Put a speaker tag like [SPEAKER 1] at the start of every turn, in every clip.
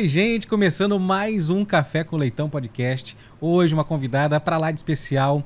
[SPEAKER 1] Oi, gente, começando mais um Café com Leitão podcast. Hoje uma convidada para lá de especial,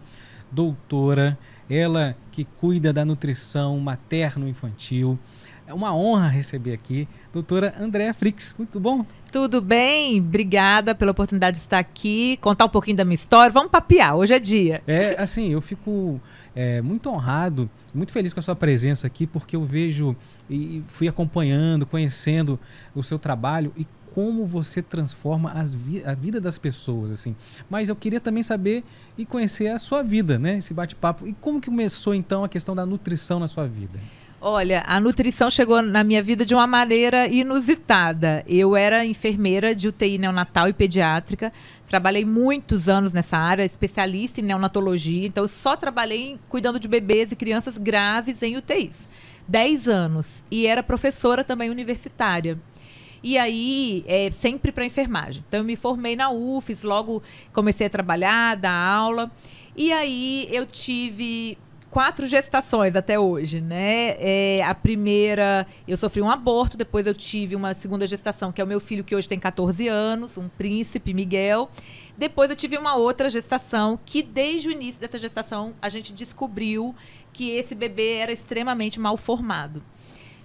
[SPEAKER 1] doutora, ela que cuida da nutrição materno-infantil. É uma honra receber aqui doutora Andréa Frix. Muito bom?
[SPEAKER 2] Tudo bem? Obrigada pela oportunidade de estar aqui, contar um pouquinho da minha história. Vamos papiar, hoje é dia.
[SPEAKER 1] É, assim, eu fico é, muito honrado, muito feliz com a sua presença aqui, porque eu vejo e fui acompanhando, conhecendo o seu trabalho e como você transforma vi a vida das pessoas, assim. Mas eu queria também saber e conhecer a sua vida, né? Esse bate-papo. E como que começou, então, a questão da nutrição na sua vida?
[SPEAKER 2] Olha, a nutrição chegou na minha vida de uma maneira inusitada. Eu era enfermeira de UTI neonatal e pediátrica. Trabalhei muitos anos nessa área, especialista em neonatologia. Então, eu só trabalhei cuidando de bebês e crianças graves em UTIs. Dez anos. E era professora também universitária. E aí, é, sempre para enfermagem. Então, eu me formei na UFES, logo comecei a trabalhar, dar aula. E aí, eu tive quatro gestações até hoje, né? É, a primeira, eu sofri um aborto, depois eu tive uma segunda gestação, que é o meu filho, que hoje tem 14 anos, um príncipe, Miguel. Depois eu tive uma outra gestação, que desde o início dessa gestação a gente descobriu que esse bebê era extremamente mal formado.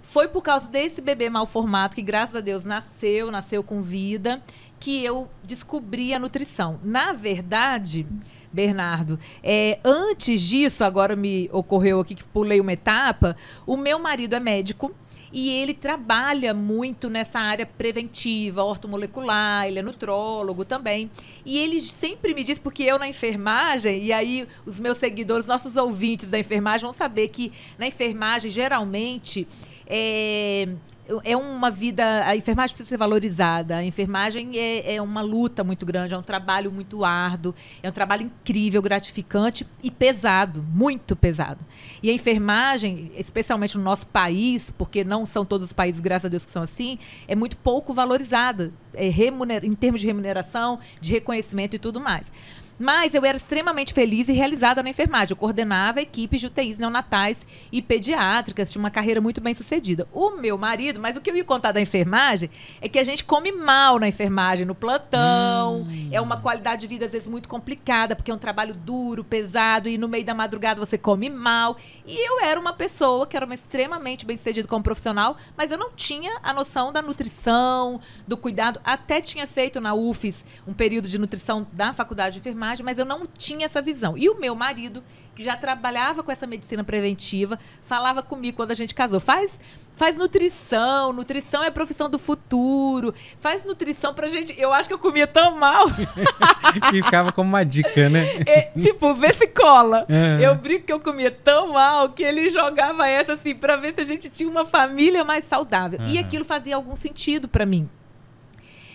[SPEAKER 2] Foi por causa desse bebê mal formado, que graças a Deus nasceu, nasceu com vida, que eu descobri a nutrição. Na verdade. Bernardo. É, antes disso, agora me ocorreu aqui que pulei uma etapa, o meu marido é médico e ele trabalha muito nessa área preventiva, ortomolecular, ele é nutrólogo também. E ele sempre me diz, porque eu na enfermagem, e aí os meus seguidores, nossos ouvintes da enfermagem vão saber que na enfermagem, geralmente, é, é uma vida. A enfermagem precisa ser valorizada. A enfermagem é, é, uma luta muito grande, é um trabalho muito árduo, é um trabalho incrível, gratificante e pesado, muito pesado. E a enfermagem, especialmente no nosso país, porque não são todos os países, graças a Deus, que são assim, é muito pouco valorizada é em termos de remuneração, de reconhecimento e tudo mais. Mas eu era extremamente feliz e realizada na enfermagem. Eu coordenava equipes de UTIs neonatais e pediátricas, tinha uma carreira muito bem sucedida. O meu marido, mas o que eu ia contar da enfermagem é que a gente come mal na enfermagem, no plantão. Hum. É uma qualidade de vida, às vezes, muito complicada, porque é um trabalho duro, pesado, e no meio da madrugada você come mal. E eu era uma pessoa que era uma extremamente bem sucedida como profissional, mas eu não tinha a noção da nutrição, do cuidado. Até tinha feito na UFES um período de nutrição da faculdade de enfermagem mas eu não tinha essa visão. E o meu marido, que já trabalhava com essa medicina preventiva, falava comigo quando a gente casou: faz, faz nutrição, nutrição é profissão do futuro, faz nutrição pra gente. Eu acho que eu comia tão mal.
[SPEAKER 1] que ficava como uma dica, né?
[SPEAKER 2] É, tipo, vê se cola. É. Eu brinco que eu comia tão mal que ele jogava essa assim pra ver se a gente tinha uma família mais saudável. Uhum. E aquilo fazia algum sentido para mim.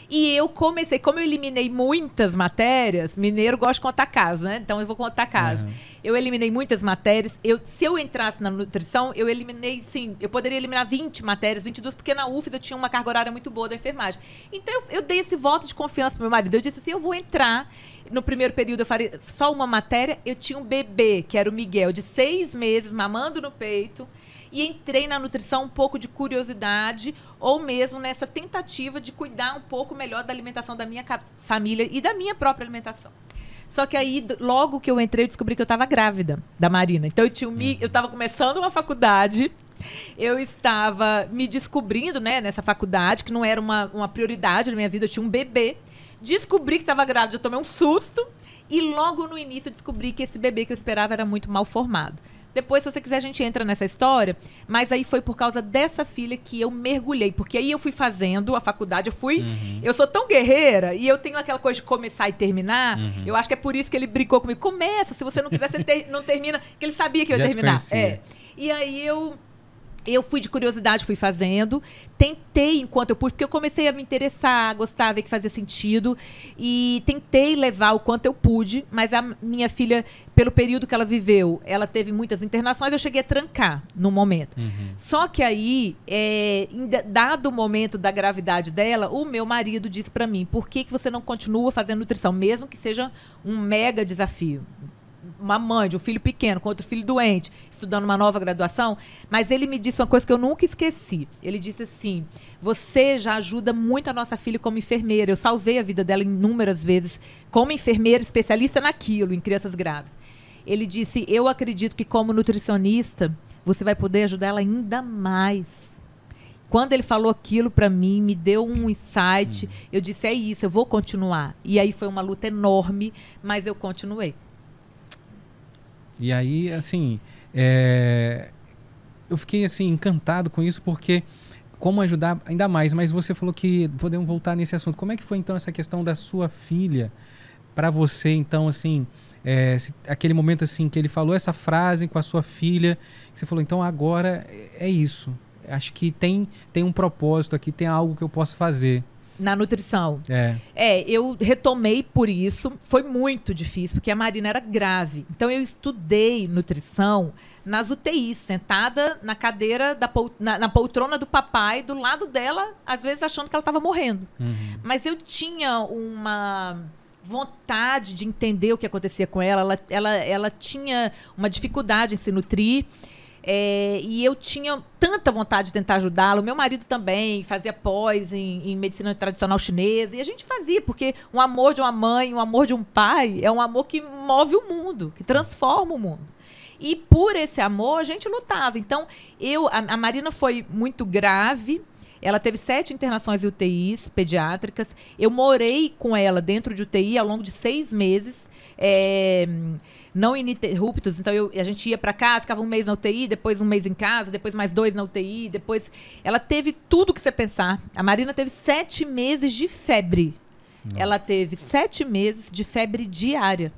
[SPEAKER 2] E eu comecei, como eu eliminei muitas matérias, mineiro gosta de contar caso, né? Então eu vou contar caso. Uhum. Eu eliminei muitas matérias. Eu, se eu entrasse na nutrição, eu eliminei, sim, eu poderia eliminar 20 matérias, 22, porque na UFES eu tinha uma carga horária muito boa da enfermagem. Então eu, eu dei esse voto de confiança pro meu marido. Eu disse assim: eu vou entrar. No primeiro período eu faria só uma matéria. Eu tinha um bebê, que era o Miguel, de seis meses, mamando no peito e entrei na nutrição um pouco de curiosidade ou mesmo nessa tentativa de cuidar um pouco melhor da alimentação da minha família e da minha própria alimentação. Só que aí, logo que eu entrei, eu descobri que eu estava grávida da Marina. Então eu tinha um, eu estava começando uma faculdade. Eu estava me descobrindo, né, nessa faculdade, que não era uma, uma prioridade na minha vida. Eu tinha um bebê. Descobri que estava grávida, eu tomei um susto. E logo no início eu descobri que esse bebê que eu esperava era muito mal formado. Depois, se você quiser, a gente entra nessa história. Mas aí foi por causa dessa filha que eu mergulhei. Porque aí eu fui fazendo a faculdade, eu fui. Uhum. Eu sou tão guerreira e eu tenho aquela coisa de começar e terminar. Uhum. Eu acho que é por isso que ele brincou comigo. Começa, se você não quiser, você ter, não termina. Que ele sabia que eu ia Já terminar. É. E aí eu eu fui de curiosidade, fui fazendo. Tentei enquanto eu pude, porque eu comecei a me interessar, a gostar, a ver que fazia sentido. E tentei levar o quanto eu pude, mas a minha filha, pelo período que ela viveu, ela teve muitas internações, eu cheguei a trancar no momento. Uhum. Só que aí, é, dado o momento da gravidade dela, o meu marido disse para mim: por que, que você não continua fazendo nutrição, mesmo que seja um mega desafio? Uma mãe de um filho pequeno com outro filho doente, estudando uma nova graduação, mas ele me disse uma coisa que eu nunca esqueci. Ele disse assim: "Você já ajuda muito a nossa filha como enfermeira. Eu salvei a vida dela inúmeras vezes como enfermeira especialista naquilo, em crianças graves." Ele disse: "Eu acredito que como nutricionista, você vai poder ajudar ela ainda mais." Quando ele falou aquilo para mim, me deu um insight. Hum. Eu disse: é isso, eu vou continuar. E aí foi uma luta enorme, mas eu continuei.
[SPEAKER 1] E aí, assim, é... eu fiquei assim encantado com isso porque como ajudar ainda mais. Mas você falou que podemos voltar nesse assunto. Como é que foi então essa questão da sua filha para você? Então, assim, é, se, aquele momento assim que ele falou essa frase com a sua filha, você falou então agora é isso. Acho que tem tem um propósito aqui, tem algo que eu posso fazer
[SPEAKER 2] na nutrição.
[SPEAKER 1] É.
[SPEAKER 2] É, eu retomei por isso. Foi muito difícil, porque a Marina era grave. Então eu estudei nutrição nas UTIs, sentada na cadeira, da pol na, na, poltrona do papai, do lado dela, às vezes achando que ela estava morrendo. Uhum. Mas eu tinha uma vontade de entender o que acontecia com ela. Ela, ela, ela tinha uma dificuldade em se nutrir. É, e eu tinha tanta vontade de tentar ajudá-lo. Meu marido também fazia pós em, em, medicina tradicional chinesa. E a gente fazia, porque o amor de uma mãe, o amor de um pai, é um amor que move o mundo, que transforma o mundo. E por esse amor, a gente lutava. Então, eu, a, a Marina foi muito grave. Ela teve sete internações em UTIs pediátricas. Eu morei com ela dentro de UTI ao longo de seis meses. É, não ininterruptos. Então eu, a gente ia para casa, ficava um mês na UTI, depois um mês em casa, depois mais dois na UTI, depois ela teve tudo que você pensar. A Marina teve sete meses de febre. Nossa. Ela teve sete meses de febre diária.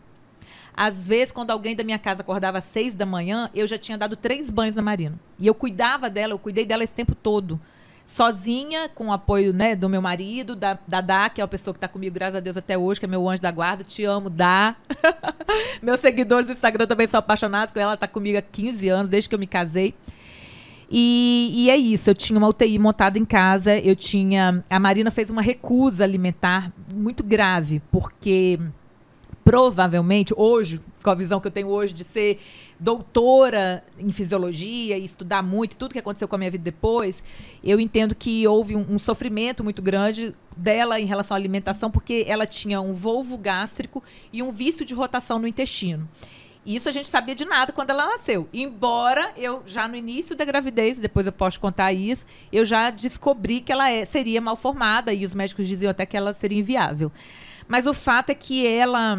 [SPEAKER 2] Às vezes, quando alguém da minha casa acordava às seis da manhã, eu já tinha dado três banhos na Marina. E eu cuidava dela, eu cuidei dela esse tempo todo sozinha, com o apoio né, do meu marido, da, da Dá, que é a pessoa que está comigo, graças a Deus, até hoje, que é meu anjo da guarda. Te amo, Dá. Meus seguidores do Instagram também são apaixonados com ela. Está comigo há 15 anos, desde que eu me casei. E, e, é isso, eu tinha uma UTI montada em casa, eu tinha. A Marina fez uma recusa alimentar muito grave, porque provavelmente, hoje, com a visão que eu tenho hoje de ser doutora em fisiologia e estudar muito tudo que aconteceu com a minha vida depois, eu entendo que houve um, um sofrimento muito grande dela em relação à alimentação, porque ela tinha um volvo gástrico e um vício de rotação no intestino. Isso a gente sabia de nada quando ela nasceu. Embora eu, já no início da gravidez, depois eu posso contar isso, eu já descobri que ela é, seria mal formada e os médicos diziam até que ela seria inviável. Mas o fato é que ela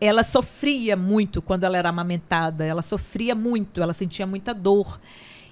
[SPEAKER 2] ela sofria muito quando ela era amamentada, ela sofria muito, ela sentia muita dor.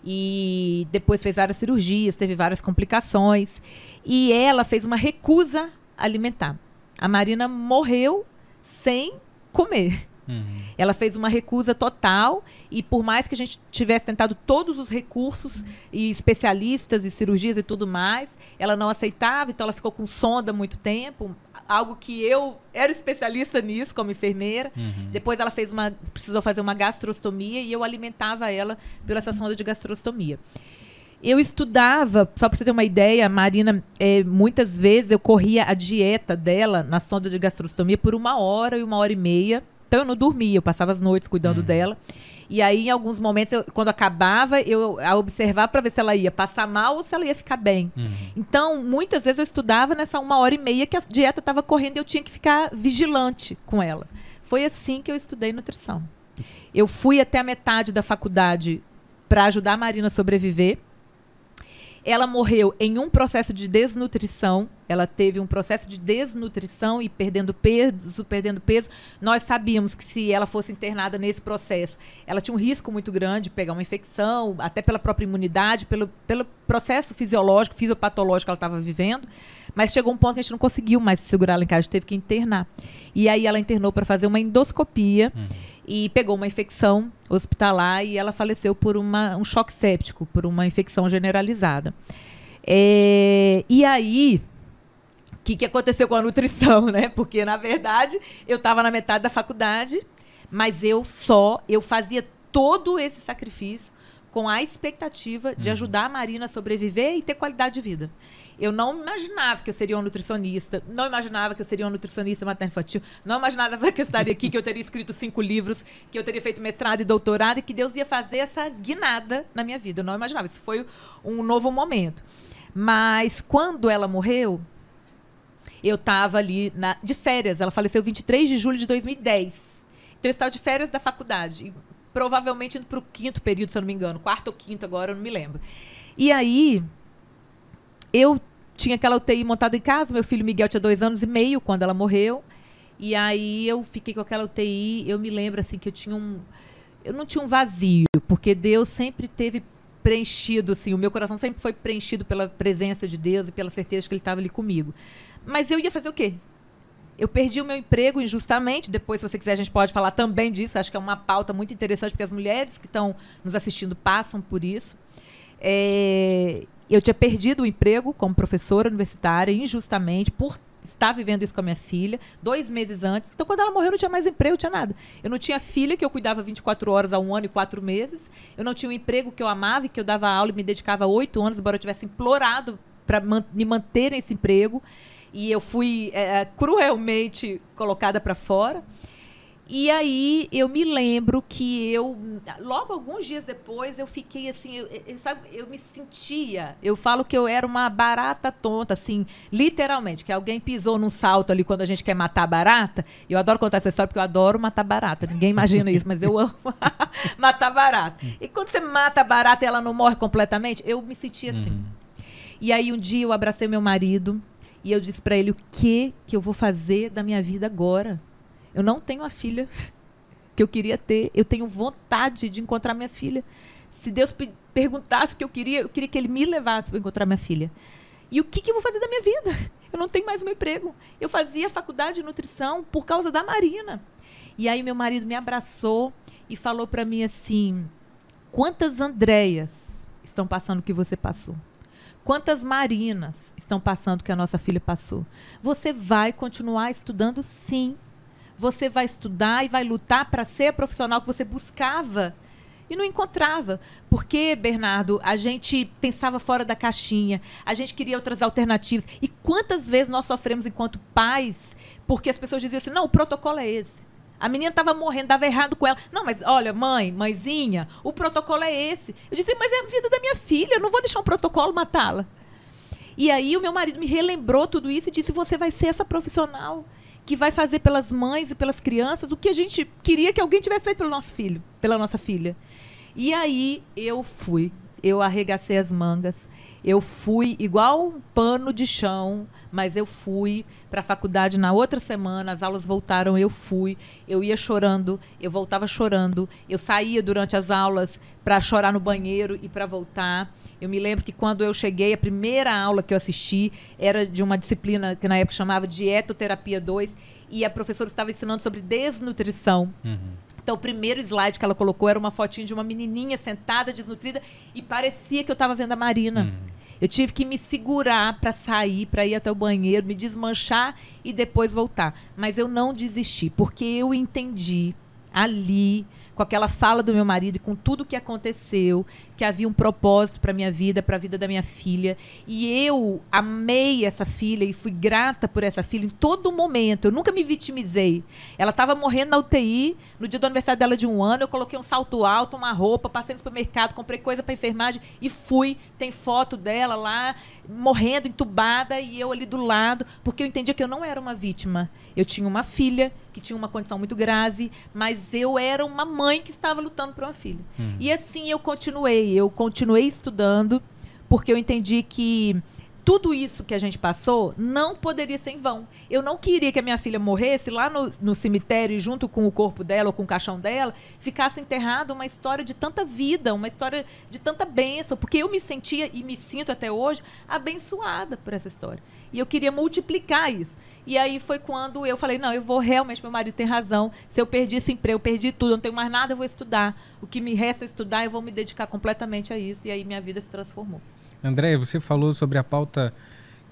[SPEAKER 2] E depois fez várias cirurgias, teve várias complicações. E ela fez uma recusa alimentar. A Marina morreu sem comer. Uhum. Ela fez uma recusa total e por mais que a gente tivesse tentado todos os recursos e especialistas e cirurgias e tudo mais, ela não aceitava, então ela ficou com sonda muito tempo, algo que eu era especialista nisso como enfermeira. Uhum. Depois ela fez uma precisou fazer uma gastrostomia e eu alimentava ela pela essa sonda de gastrostomia. Eu estudava, só para você ter uma ideia, a Marina, é, muitas vezes eu corria a dieta dela na sonda de gastrostomia por uma hora e uma hora e meia então eu não dormia, eu passava as noites cuidando uhum. dela. E aí, em alguns momentos, eu, quando acabava, eu a observar para ver se ela ia passar mal ou se ela ia ficar bem. Uhum. Então, muitas vezes eu estudava nessa uma hora e meia que a dieta estava correndo e eu tinha que ficar vigilante com ela. Foi assim que eu estudei nutrição. Eu fui até a metade da faculdade para ajudar a Marina a sobreviver. Ela morreu em um processo de desnutrição ela teve um processo de desnutrição e perdendo peso, perdendo peso. Nós sabíamos que se ela fosse internada nesse processo, ela tinha um risco muito grande de pegar uma infecção, até pela própria imunidade, pelo, pelo processo fisiológico, fisiopatológico que ela estava vivendo. Mas chegou um ponto que a gente não conseguiu mais segurar ela em casa, a gente teve que internar. E aí ela internou para fazer uma endoscopia uhum. E pegou uma infecção hospitalar e ela faleceu por uma, um choque séptico, por uma infecção generalizada. É, e aí, que, que aconteceu com a nutrição, né? Porque, na verdade, eu estava na metade da faculdade, mas eu só, eu fazia todo esse sacrifício com a expectativa de ajudar a Marina a sobreviver e ter qualidade de vida. Eu não imaginava que eu seria uma nutricionista, não imaginava que eu seria uma nutricionista materno-infantil, não imaginava que eu estaria aqui, que eu teria escrito cinco livros, que eu teria feito mestrado e doutorado e que Deus ia fazer essa guinada na minha vida. Eu não imaginava. Isso foi um novo momento. Mas quando ela morreu, eu estava ali na, de férias. Ela faleceu 23 de julho de 2010. Então eu estava de férias da faculdade. Provavelmente indo para o quinto período, se eu não me engano. Quarto ou quinto agora, eu não me lembro. E aí, eu tinha aquela UTI montada em casa. Meu filho Miguel tinha dois anos e meio quando ela morreu. E aí eu fiquei com aquela UTI. Eu me lembro assim que eu tinha um. Eu não tinha um vazio, porque Deus sempre teve preenchido, assim, o meu coração sempre foi preenchido pela presença de Deus e pela certeza que Ele estava ali comigo. Mas eu ia fazer o quê? Eu perdi o meu emprego injustamente. Depois, se você quiser, a gente pode falar também disso. Acho que é uma pauta muito interessante, porque as mulheres que estão nos assistindo passam por isso. É, eu tinha perdido o emprego como professora universitária injustamente por estar vivendo isso com a minha filha, dois meses antes. Então, quando ela morreu, eu não tinha mais emprego, não tinha nada. Eu não tinha filha, que eu cuidava 24 horas a um ano e quatro meses. Eu não tinha um emprego que eu amava e que eu dava aula e me dedicava oito anos, embora eu tivesse implorado para man me manter nesse emprego e eu fui é, cruelmente colocada para fora. E aí eu me lembro que eu, logo alguns dias depois, eu fiquei assim, eu, eu, sabe, eu me sentia, eu falo que eu era uma barata tonta, assim, literalmente, que alguém pisou num salto ali quando a gente quer matar barata. Eu adoro contar essa história porque eu adoro matar barata. Ninguém imagina isso, mas eu amo matar barata. E quando você mata a barata e ela não morre completamente, eu me sentia assim. Uhum. E aí um dia eu abracei meu marido e eu disse para ele o que que eu vou fazer da minha vida agora. Eu não tenho a filha que eu queria ter. Eu tenho vontade de encontrar minha filha. Se Deus perguntasse o que eu queria, eu queria que Ele me levasse para encontrar minha filha. E o que, que eu vou fazer da minha vida? Eu não tenho mais meu emprego. Eu fazia faculdade de nutrição por causa da Marina. E aí meu marido me abraçou e falou para mim assim: quantas Andréias estão passando o que você passou? Quantas Marinas estão passando que a nossa filha passou? Você vai continuar estudando, sim. Você vai estudar e vai lutar para ser a profissional que você buscava e não encontrava. Porque, Bernardo, a gente pensava fora da caixinha, a gente queria outras alternativas. E quantas vezes nós sofremos enquanto pais porque as pessoas diziam assim: não, o protocolo é esse. A menina estava morrendo, dava errado com ela. Não, mas olha, mãe, mãezinha, o protocolo é esse. Eu disse, mas é a vida da minha filha, eu não vou deixar um protocolo matá-la. E aí o meu marido me relembrou tudo isso e disse: você vai ser essa profissional que vai fazer pelas mães e pelas crianças o que a gente queria que alguém tivesse feito pelo nosso filho, pela nossa filha. E aí eu fui, eu arregacei as mangas, eu fui igual um pano de chão, mas eu fui para a faculdade na outra semana, as aulas voltaram, eu fui. Eu ia chorando, eu voltava chorando. Eu saía durante as aulas para chorar no banheiro e para voltar. Eu me lembro que quando eu cheguei, a primeira aula que eu assisti era de uma disciplina que na época chamava Dietoterapia 2 e a professora estava ensinando sobre desnutrição. Uhum. Então, o primeiro slide que ela colocou era uma fotinha de uma menininha sentada, desnutrida, e parecia que eu estava vendo a Marina. Uhum. Eu tive que me segurar para sair, para ir até o banheiro, me desmanchar e depois voltar. Mas eu não desisti, porque eu entendi ali com aquela fala do meu marido e com tudo que aconteceu, que havia um propósito para minha vida, para a vida da minha filha. E eu amei essa filha e fui grata por essa filha em todo momento. Eu nunca me vitimizei. Ela estava morrendo na UTI, no dia do aniversário dela de um ano, eu coloquei um salto alto, uma roupa, passei no supermercado, comprei coisa para enfermagem e fui. Tem foto dela lá, morrendo, entubada, e eu ali do lado, porque eu entendia que eu não era uma vítima. Eu tinha uma filha que tinha uma condição muito grave, mas eu era uma mãe que estava lutando por uma filha. Uhum. E assim eu continuei, eu continuei estudando, porque eu entendi que tudo isso que a gente passou não poderia ser em vão. Eu não queria que a minha filha morresse lá no, no cemitério junto com o corpo dela ou com o caixão dela ficasse enterrada uma história de tanta vida, uma história de tanta bênção, porque eu me sentia e me sinto até hoje abençoada por essa história. E eu queria multiplicar isso. E aí foi quando eu falei, não, eu vou realmente, meu marido tem razão. Se eu perdi esse emprego, eu perdi tudo, eu não tenho mais nada, eu vou estudar. O que me resta é estudar, eu vou me dedicar completamente a isso. E aí minha vida se transformou.
[SPEAKER 1] André, você falou sobre a pauta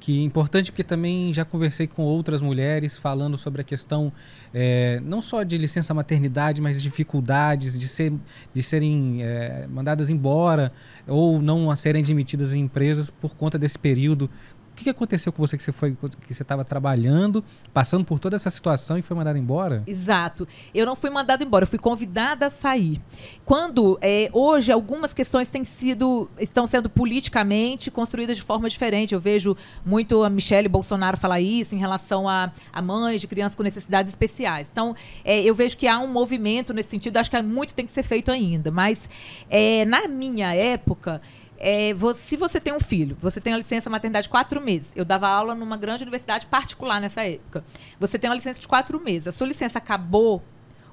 [SPEAKER 1] que é importante porque também já conversei com outras mulheres falando sobre a questão é, não só de licença maternidade, mas dificuldades de, ser, de serem é, mandadas embora ou não a serem admitidas em empresas por conta desse período. O que aconteceu com você que você foi que você estava trabalhando, passando por toda essa situação e foi mandada embora?
[SPEAKER 2] Exato. Eu não fui mandada embora, eu fui convidada a sair. Quando é, hoje algumas questões têm sido estão sendo politicamente construídas de forma diferente. Eu vejo muito a Michelle Bolsonaro falar isso em relação a, a mães de crianças com necessidades especiais. Então, é, eu vejo que há um movimento nesse sentido. Acho que muito tem que ser feito ainda. Mas é, na minha época é, você, se você tem um filho, você tem a licença maternidade de quatro meses. Eu dava aula numa grande universidade particular nessa época. Você tem uma licença de quatro meses. A sua licença acabou,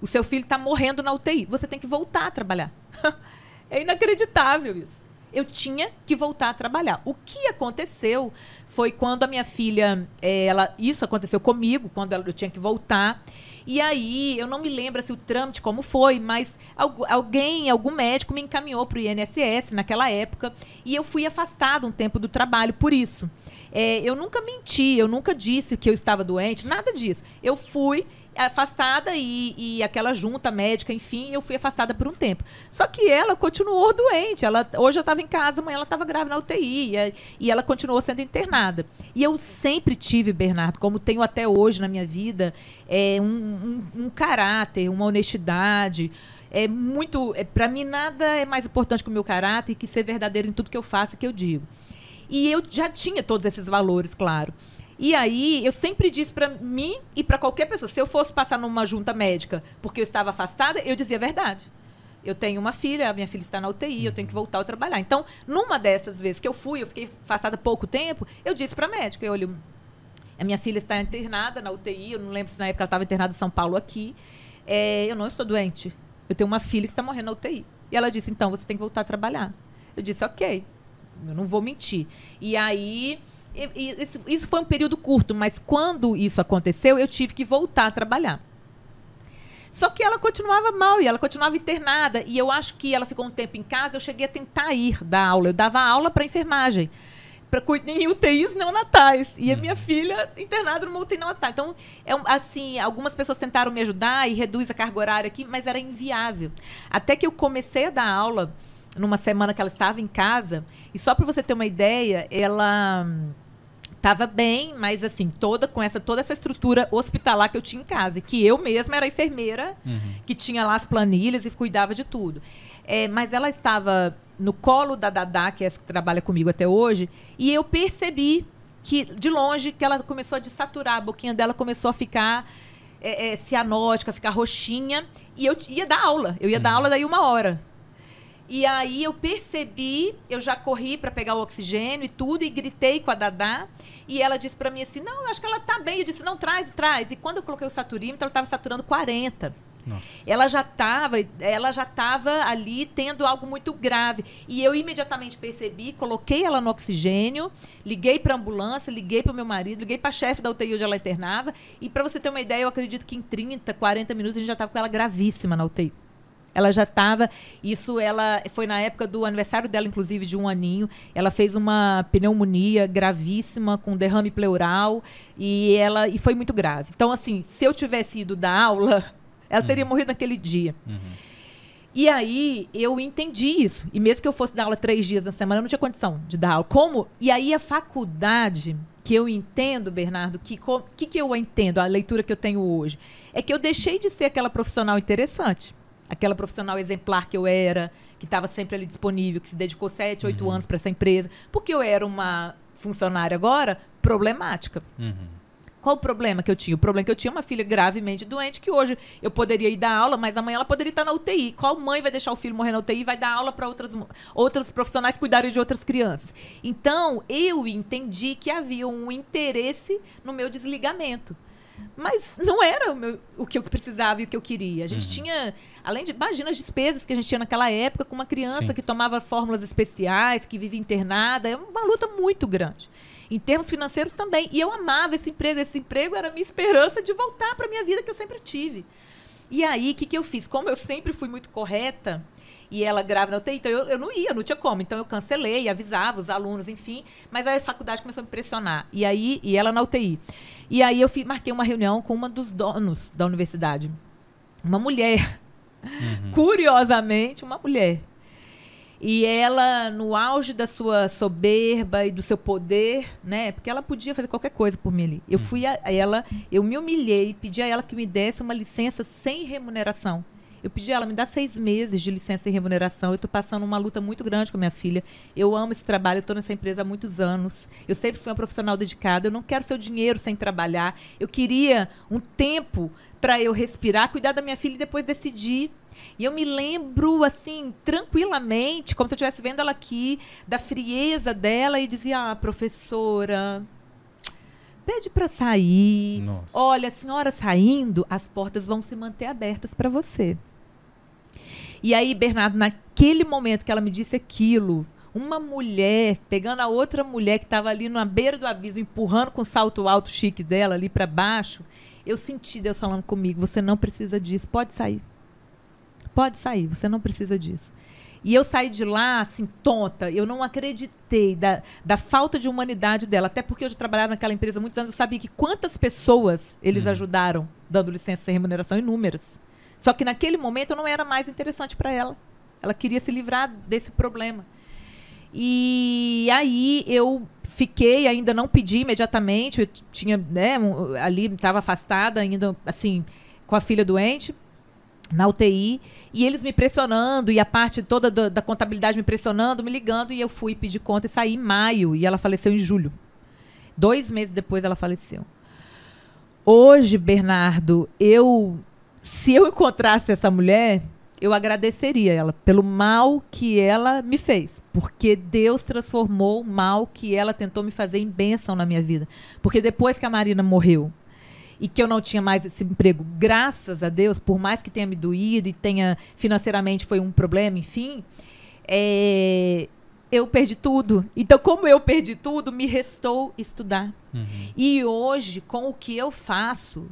[SPEAKER 2] o seu filho está morrendo na UTI. Você tem que voltar a trabalhar. é inacreditável isso. Eu tinha que voltar a trabalhar. O que aconteceu foi quando a minha filha, é, ela, isso aconteceu comigo, quando eu tinha que voltar. E aí, eu não me lembro se o trâmite como foi, mas alguém, algum médico me encaminhou para o INSS naquela época e eu fui afastada um tempo do trabalho por isso. É, eu nunca menti, eu nunca disse que eu estava doente, nada disso. Eu fui afastada e, e aquela junta médica, enfim, eu fui afastada por um tempo. Só que ela continuou doente. Ela, hoje eu estava em casa, amanhã ela estava grávida na UTI e, e ela continuou sendo internada. E eu sempre tive, Bernardo, como tenho até hoje na minha vida, é, um, um, um caráter, uma honestidade é muito. É, para mim, nada é mais importante que o meu caráter e que ser verdadeiro em tudo que eu faço e que eu digo. E eu já tinha todos esses valores, claro. E aí, eu sempre disse para mim e para qualquer pessoa, se eu fosse passar numa junta médica porque eu estava afastada, eu dizia a verdade. Eu tenho uma filha, a minha filha está na UTI, eu tenho que voltar a trabalhar. Então, numa dessas vezes que eu fui, eu fiquei afastada pouco tempo, eu disse para a médica, eu olho, a minha filha está internada na UTI, eu não lembro se na época ela estava internada em São Paulo aqui. É, eu não estou doente. Eu tenho uma filha que está morrendo na UTI. E ela disse, então você tem que voltar a trabalhar. Eu disse, ok, eu não vou mentir. E aí isso, isso foi um período curto, mas quando isso aconteceu, eu tive que voltar a trabalhar. Só que ela continuava mal e ela continuava internada. E eu acho que ela ficou um tempo em casa. Eu cheguei a tentar ir dar aula. Eu dava aula para enfermagem, para em UTIs neonatais. E a minha uhum. filha internada numa UTI neonatal. Então, é, assim, algumas pessoas tentaram me ajudar e reduz a carga horária aqui, mas era inviável. Até que eu comecei a dar aula numa semana que ela estava em casa. E só para você ter uma ideia, ela Tava bem, mas assim, toda com essa toda essa estrutura hospitalar que eu tinha em casa, que eu mesma era enfermeira, uhum. que tinha lá as planilhas e cuidava de tudo. É, mas ela estava no colo da Dadá, que é essa que trabalha comigo até hoje, e eu percebi que de longe que ela começou a desaturar, a boquinha dela começou a ficar é, é, cianótica, ficar roxinha, e eu ia dar aula. Eu ia uhum. dar aula daí uma hora. E aí eu percebi, eu já corri para pegar o oxigênio e tudo, e gritei com a Dadá. E ela disse para mim assim: Não, acho que ela tá bem. Eu disse: Não, traz, traz. E quando eu coloquei o saturímetro, ela estava saturando 40. Nossa. Ela já estava, ela já estava ali tendo algo muito grave. E eu imediatamente percebi, coloquei ela no oxigênio, liguei para ambulância, liguei para o meu marido, liguei para a chefe da UTI onde ela internava. E para você ter uma ideia, eu acredito que em 30, 40 minutos a gente já estava com ela gravíssima na UTI. Ela já estava. Isso ela foi na época do aniversário dela, inclusive, de um aninho. Ela fez uma pneumonia gravíssima, com derrame pleural, e ela e foi muito grave. Então, assim, se eu tivesse ido dar aula, ela teria uhum. morrido naquele dia. Uhum. E aí eu entendi isso. E mesmo que eu fosse dar aula três dias na semana, eu não tinha condição de dar aula. Como? E aí a faculdade que eu entendo, Bernardo, que que, que eu entendo, a leitura que eu tenho hoje, é que eu deixei de ser aquela profissional interessante aquela profissional exemplar que eu era, que estava sempre ali disponível, que se dedicou sete, oito uhum. anos para essa empresa, porque eu era uma funcionária agora problemática. Uhum. Qual o problema que eu tinha? O problema é que eu tinha uma filha gravemente doente, que hoje eu poderia ir dar aula, mas amanhã ela poderia estar na UTI. Qual mãe vai deixar o filho morrer na UTI e vai dar aula para outras, outros profissionais cuidarem de outras crianças? Então, eu entendi que havia um interesse no meu desligamento. Mas não era o, meu, o que eu precisava e o que eu queria. A gente uhum. tinha, além de, imagina as despesas que a gente tinha naquela época com uma criança Sim. que tomava fórmulas especiais, que vivia internada. É uma luta muito grande. Em termos financeiros também. E eu amava esse emprego. Esse emprego era a minha esperança de voltar para a minha vida que eu sempre tive. E aí, o que, que eu fiz? Como eu sempre fui muito correta, e ela grávida na UTI, então eu, eu não ia, não tinha como. Então eu cancelei, avisava os alunos, enfim. Mas aí a faculdade começou a me pressionar. E aí, e ela na UTI. E aí eu fui, marquei uma reunião com uma dos donos da universidade. Uma mulher. Uhum. Curiosamente, uma mulher. E ela, no auge da sua soberba e do seu poder, né? Porque ela podia fazer qualquer coisa por mim ali. Eu uhum. fui a ela, eu me humilhei, pedi a ela que me desse uma licença sem remuneração. Eu pedi a ela, me dá seis meses de licença sem remuneração. Eu estou passando uma luta muito grande com a minha filha. Eu amo esse trabalho, eu estou nessa empresa há muitos anos. Eu sempre fui uma profissional dedicada. Eu não quero seu dinheiro sem trabalhar. Eu queria um tempo para eu respirar, cuidar da minha filha e depois decidir e eu me lembro, assim, tranquilamente, como se eu estivesse vendo ela aqui, da frieza dela e dizia: Ah, professora, pede para sair. Nossa. Olha, a senhora saindo, as portas vão se manter abertas para você. E aí, Bernardo, naquele momento que ela me disse aquilo, uma mulher pegando a outra mulher que estava ali na beira do abismo, empurrando com o salto alto chique dela ali para baixo, eu senti Deus falando comigo: você não precisa disso, pode sair. Pode sair, você não precisa disso. E eu saí de lá, assim, tonta. Eu não acreditei da, da falta de humanidade dela. Até porque eu já trabalhava naquela empresa há muitos anos. Eu sabia que quantas pessoas eles uhum. ajudaram dando licença sem remuneração, inúmeras. Só que naquele momento não era mais interessante para ela. Ela queria se livrar desse problema. E aí eu fiquei, ainda não pedi imediatamente. Eu tinha, né, ali, estava afastada, ainda, assim, com a filha doente na UTI e eles me pressionando e a parte toda do, da contabilidade me pressionando, me ligando e eu fui pedir conta e saí em maio e ela faleceu em julho. Dois meses depois ela faleceu. Hoje, Bernardo, eu se eu encontrasse essa mulher, eu agradeceria ela pelo mal que ela me fez, porque Deus transformou o mal que ela tentou me fazer em bênção na minha vida. Porque depois que a Marina morreu, e que eu não tinha mais esse emprego, graças a Deus, por mais que tenha me doído e tenha financeiramente foi um problema, enfim, é, eu perdi tudo. Então, como eu perdi tudo, me restou estudar. Uhum. E hoje, com o que eu faço,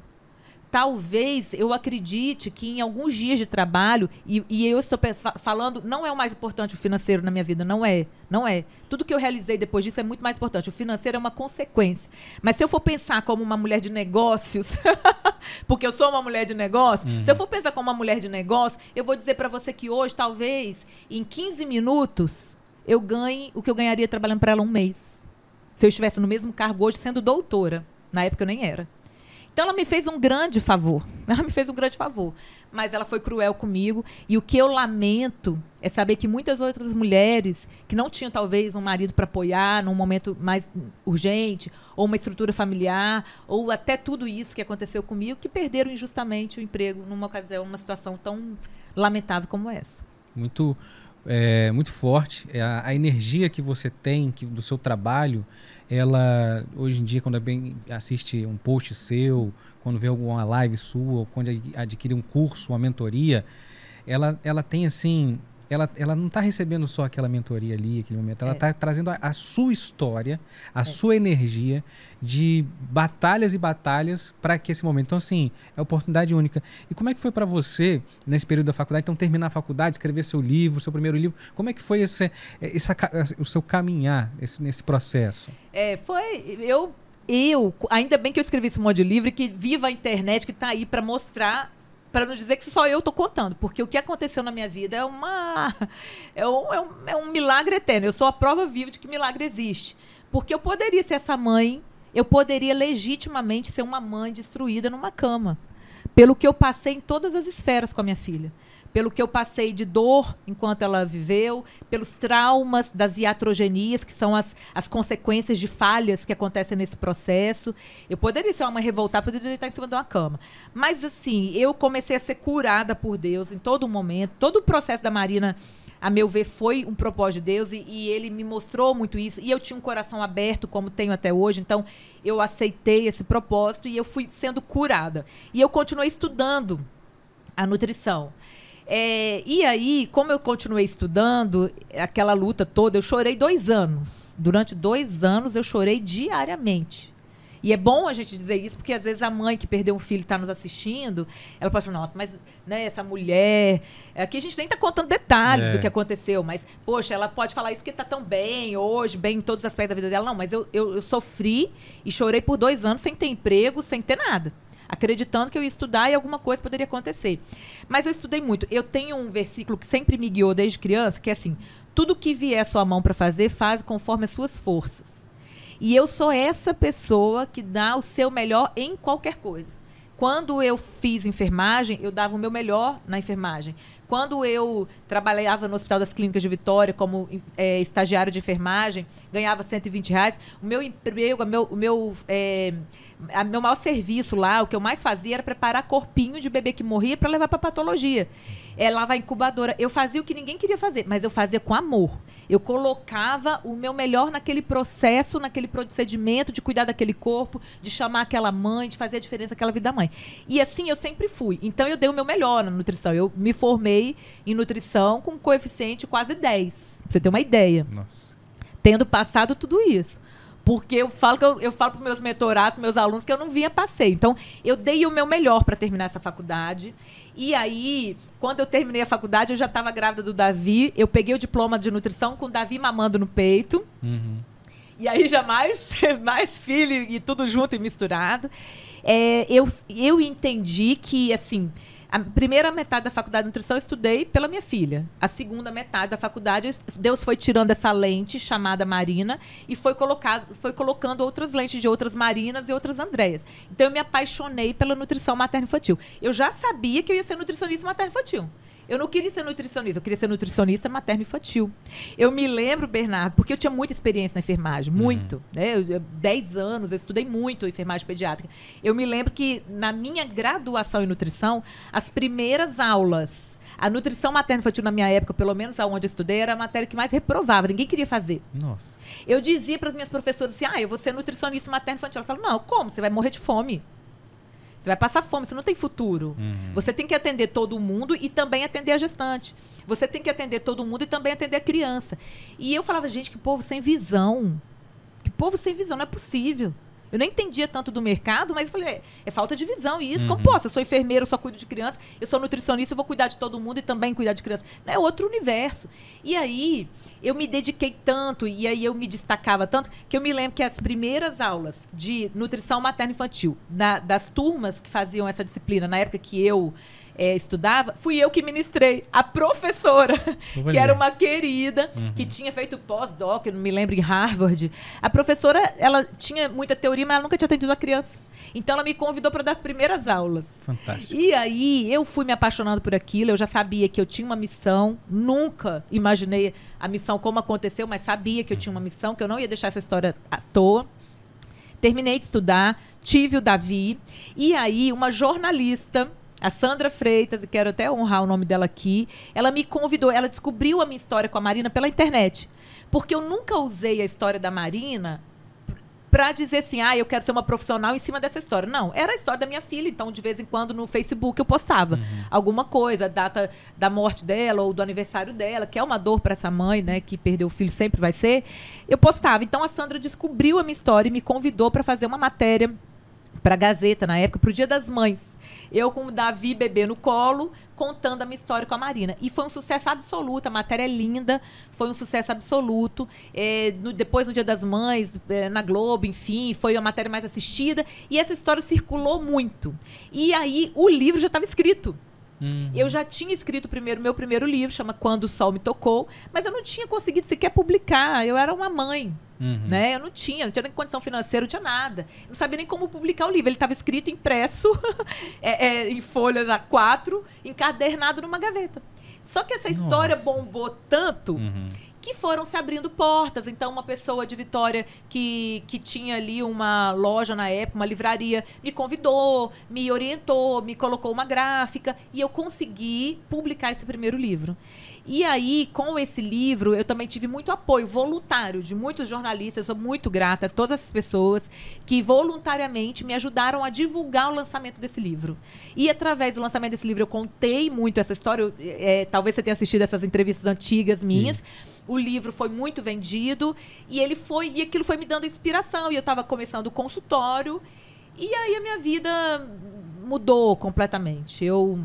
[SPEAKER 2] talvez eu acredite que em alguns dias de trabalho, e, e eu estou falando, não é o mais importante o financeiro na minha vida, não é. Não é. Tudo que eu realizei depois disso é muito mais importante. O financeiro é uma consequência. Mas se eu for pensar como uma mulher de negócios, porque eu sou uma mulher de negócio, uhum. se eu for pensar como uma mulher de negócio, eu vou dizer para você que hoje, talvez, em 15 minutos, eu ganhe o que eu ganharia trabalhando para ela um mês. Se eu estivesse no mesmo cargo hoje, sendo doutora. Na época eu nem era. Então ela me fez um grande favor. Ela me fez um grande favor. Mas ela foi cruel comigo. E o que eu lamento é saber que muitas outras mulheres que não tinham talvez um marido para apoiar num momento mais urgente, ou uma estrutura familiar, ou até tudo isso que aconteceu comigo, que perderam injustamente o emprego numa ocasião, numa situação tão lamentável como essa.
[SPEAKER 1] Muito é, muito forte. É a, a, energia que você tem que, do seu trabalho, ela hoje em dia, quando bem assiste um post seu, quando vê alguma live sua, ou quando adquire um curso, uma mentoria, ela, ela tem assim ela, ela não está recebendo só aquela mentoria ali, aquele momento, ela está é. trazendo a, a, sua história, a é. sua energia de batalhas e batalhas para que esse momento. Então, assim, é oportunidade única. E como é que foi para você, nesse período da faculdade, então terminar a faculdade, escrever seu livro, seu primeiro livro, como é que foi esse, esse o seu caminhar esse, nesse processo?
[SPEAKER 2] É, foi. Eu eu, ainda bem que eu escrevi esse monte de livro que viva a internet que está aí para mostrar para não dizer que só eu estou contando, porque o que aconteceu na minha vida é uma é um, é, um, é um milagre eterno. Eu sou a prova viva de que milagre existe. Porque eu poderia ser essa mãe, eu poderia legitimamente ser uma mãe destruída numa cama, pelo que eu passei em todas as esferas com a minha filha pelo que eu passei de dor enquanto ela viveu, pelos traumas das iatrogenias, que são as, as consequências de falhas que acontecem nesse processo. Eu poderia ser uma revoltada, poderia estar em cima de uma cama. Mas, assim, eu comecei a ser curada por Deus em todo momento. Todo o processo da Marina, a meu ver, foi um propósito de Deus e, e ele me mostrou muito isso. E eu tinha um coração aberto, como tenho até hoje. Então, eu aceitei esse propósito e eu fui sendo curada. E eu continuei estudando a nutrição. É, e aí, como eu continuei estudando, aquela luta toda, eu chorei dois anos. Durante dois anos eu chorei diariamente. E é bom a gente dizer isso, porque às vezes a mãe que perdeu um filho está nos assistindo, ela pode falar, nossa, mas né, essa mulher. Aqui a gente nem está contando detalhes
[SPEAKER 1] É.
[SPEAKER 2] do que aconteceu, mas, poxa, ela pode falar isso porque está tão bem hoje, bem em todos os aspectos da vida dela. Não, mas eu, eu, eu sofri e chorei por dois anos sem ter emprego, sem ter nada. Acreditando que eu ia estudar e alguma coisa poderia acontecer. Mas eu estudei muito. Eu tenho um versículo que sempre me guiou desde criança, que é assim: tudo que vier à sua mão para fazer, faz conforme as suas forças. E eu sou essa pessoa que dá o seu melhor em qualquer coisa. Quando eu fiz enfermagem, eu dava o meu melhor na enfermagem. Quando eu trabalhava no Hospital das Clínicas de Vitória como eh, estagiário de enfermagem, ganhava 120 reais. O meu emprego, o meu, o meu, a meu maior serviço lá, o que eu mais fazia era preparar corpinho de bebê que morria para levar para patologia. É, lavar incubadora. Eu fazia o que ninguém queria fazer, mas eu fazia com amor. Eu colocava o meu melhor naquele processo, naquele procedimento de cuidar daquele corpo, de chamar aquela mãe, de fazer a diferença naquela vida da mãe. E assim eu sempre fui. Então eu dei o meu melhor na nutrição. Eu me formei em nutrição com coeficiente quase 10. Pra você ter uma ideia.
[SPEAKER 1] Nossa.
[SPEAKER 2] Tendo passado tudo isso. Porque eu falo que eu, eu falo para meus mentorados, pros meus alunos, que eu não vinha passei. Então, eu dei o meu melhor para terminar essa faculdade. E aí, quando eu terminei a faculdade, eu já estava grávida do Davi. Eu peguei o diploma de nutrição com o Davi mamando no peito.
[SPEAKER 1] Uhum.
[SPEAKER 2] E aí já mais, mais filho e tudo junto e misturado. É, eu, eu entendi que, assim, a primeira metade da faculdade de nutrição eu estudei pela minha filha. A segunda metade da faculdade, Deus foi tirando essa lente chamada Marina e foi, colocado, foi colocando outras lentes de outras Marinas e outras Andréas. Então eu me apaixonei pela nutrição materno-infantil. Eu já sabia que eu ia ser nutricionista materno-infantil. Eu não queria ser nutricionista, eu queria ser nutricionista materno-infantil. Eu me lembro, Bernardo, porque eu tinha muita experiência na enfermagem, muito. Né? Eu, eu, 10 anos, eu estudei muito enfermagem pediátrica. Eu me lembro que na minha graduação em nutrição, as primeiras aulas, a nutrição materno-infantil na minha época, pelo menos aonde eu estudei, era a matéria que mais reprovava, ninguém queria fazer.
[SPEAKER 1] Nossa.
[SPEAKER 2] Eu dizia para as minhas professoras assim: ah, eu vou ser nutricionista materno-infantil. Elas falavam: não, como? Você vai morrer de fome. Você vai passar fome, você não tem futuro.
[SPEAKER 1] Uhum.
[SPEAKER 2] Você tem que atender todo mundo e também atender a gestante. Você tem que atender todo mundo e também atender a criança. E eu falava, gente, que povo sem visão. Que povo sem visão, não é possível. Eu nem entendia tanto do mercado, mas eu falei, é, é falta de visão. E isso, como
[SPEAKER 1] Uhum.
[SPEAKER 2] posso? Eu sou enfermeira, eu só cuido de criança, eu sou nutricionista, eu vou cuidar de todo mundo e também cuidar de criança. É outro universo. E aí, eu me dediquei tanto, e aí eu me destacava tanto, que eu me lembro que as primeiras aulas de nutrição materno-infantil, da- das turmas que faziam essa disciplina, na época que eu eh, estudava, fui eu que ministrei. A professora, que era uma querida,
[SPEAKER 1] Uhum.
[SPEAKER 2] que tinha feito pós-doc, não me lembro, em Harvard. A professora, ela tinha muita teoria, mas ela nunca tinha atendido a criança. Então ela me convidou para dar as primeiras aulas.
[SPEAKER 1] Fantástico.
[SPEAKER 2] E aí eu fui me apaixonando por aquilo, eu já sabia que eu tinha uma missão, nunca imaginei a missão como aconteceu, mas sabia que eu tinha uma missão, que eu não ia deixar essa história à toa. Terminei de estudar, tive o Davi, e aí uma jornalista, a Sandra Freitas, e quero até honrar o nome dela aqui, ela me convidou, ela descobriu a minha história com a Marina pela internet. Porque eu nunca usei a história da Marina pra dizer assim, ah, eu quero ser uma profissional em cima dessa história. Não, era a história da minha filha, então de vez em quando no Facebook eu postava alguma coisa, a data da morte dela ou do aniversário dela, que é uma dor pra essa mãe, né, que perdeu o filho sempre vai ser. Eu postava. Então a Sandra descobriu a minha história e me convidou pra fazer uma matéria pra Gazeta na época, pro Dia das Mães. Eu com o Davi bebê no colo, contando a minha história com a Marina. E foi um sucesso absoluto, a matéria é linda, foi um sucesso absoluto. É, no- depois, no Dia das Mães, é, na Globo, enfim, foi a matéria mais assistida. E essa história circulou muito. E aí, o livro já estava escrito.
[SPEAKER 1] Uhum.
[SPEAKER 2] Eu já tinha escrito primeiro meu primeiro livro, chama Quando o Sol Me Tocou, mas eu não tinha conseguido sequer publicar. Eu era uma mãe,
[SPEAKER 1] Uhum.
[SPEAKER 2] né? Eu não tinha, não tinha nem condição financeira, não tinha nada. Não sabia nem como publicar o livro. Ele estava escrito impresso, é, é, em folhas A4, encadernado numa gaveta. Só que essa história
[SPEAKER 1] Nossa.
[SPEAKER 2] bombou tanto
[SPEAKER 1] Uhum.
[SPEAKER 2] que foram se abrindo portas. Então, uma pessoa de Vitória que, que tinha ali uma loja na época, uma livraria, me convidou, me orientou, me colocou uma gráfica e eu consegui publicar esse primeiro livro. E aí, com esse livro, eu também tive muito apoio voluntário de muitos jornalistas. Eu sou muito grata a todas essas pessoas que voluntariamente me ajudaram a divulgar o lançamento desse livro. E através do lançamento desse livro, eu contei muito essa história. Eu, eh, talvez você tenha assistido essas entrevistas antigas minhas. o livro foi muito vendido e ele foi e aquilo foi me dando inspiração e eu estava começando o consultório e aí a minha vida mudou completamente. Eu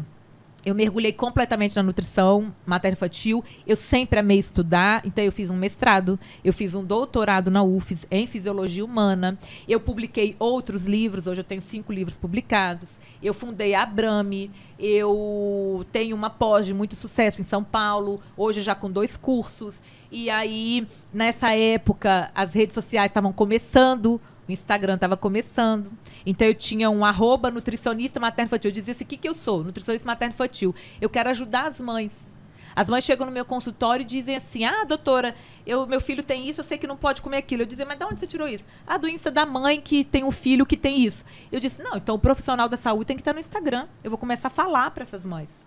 [SPEAKER 2] eu mergulhei completamente na nutrição materno-infantil. Eu sempre amei estudar, então eu fiz um mestrado, eu fiz um doutorado na UFES em fisiologia humana. Eu publiquei outros livros, hoje eu tenho cinco livros publicados. Eu fundei a Abrame, eu tenho uma pós de muito sucesso em São Paulo, hoje já com dois cursos. E aí, nessa época, as redes sociais estavam começando, o Instagram estava começando. Então eu tinha um arroba nutricionista materno infantil. Eu dizia assim: o que, que eu sou? Nutricionista materno infantil. Eu quero ajudar as mães. As mães chegam no meu consultório e dizem assim: Ah, doutora, eu, meu filho tem isso, eu sei que não pode comer aquilo. Eu dizia, mas de onde você tirou isso? A doença da mãe que tem um filho que tem isso. Eu disse: Não, então o profissional da saúde tem que estar no Instagram. Eu vou começar a falar para essas mães.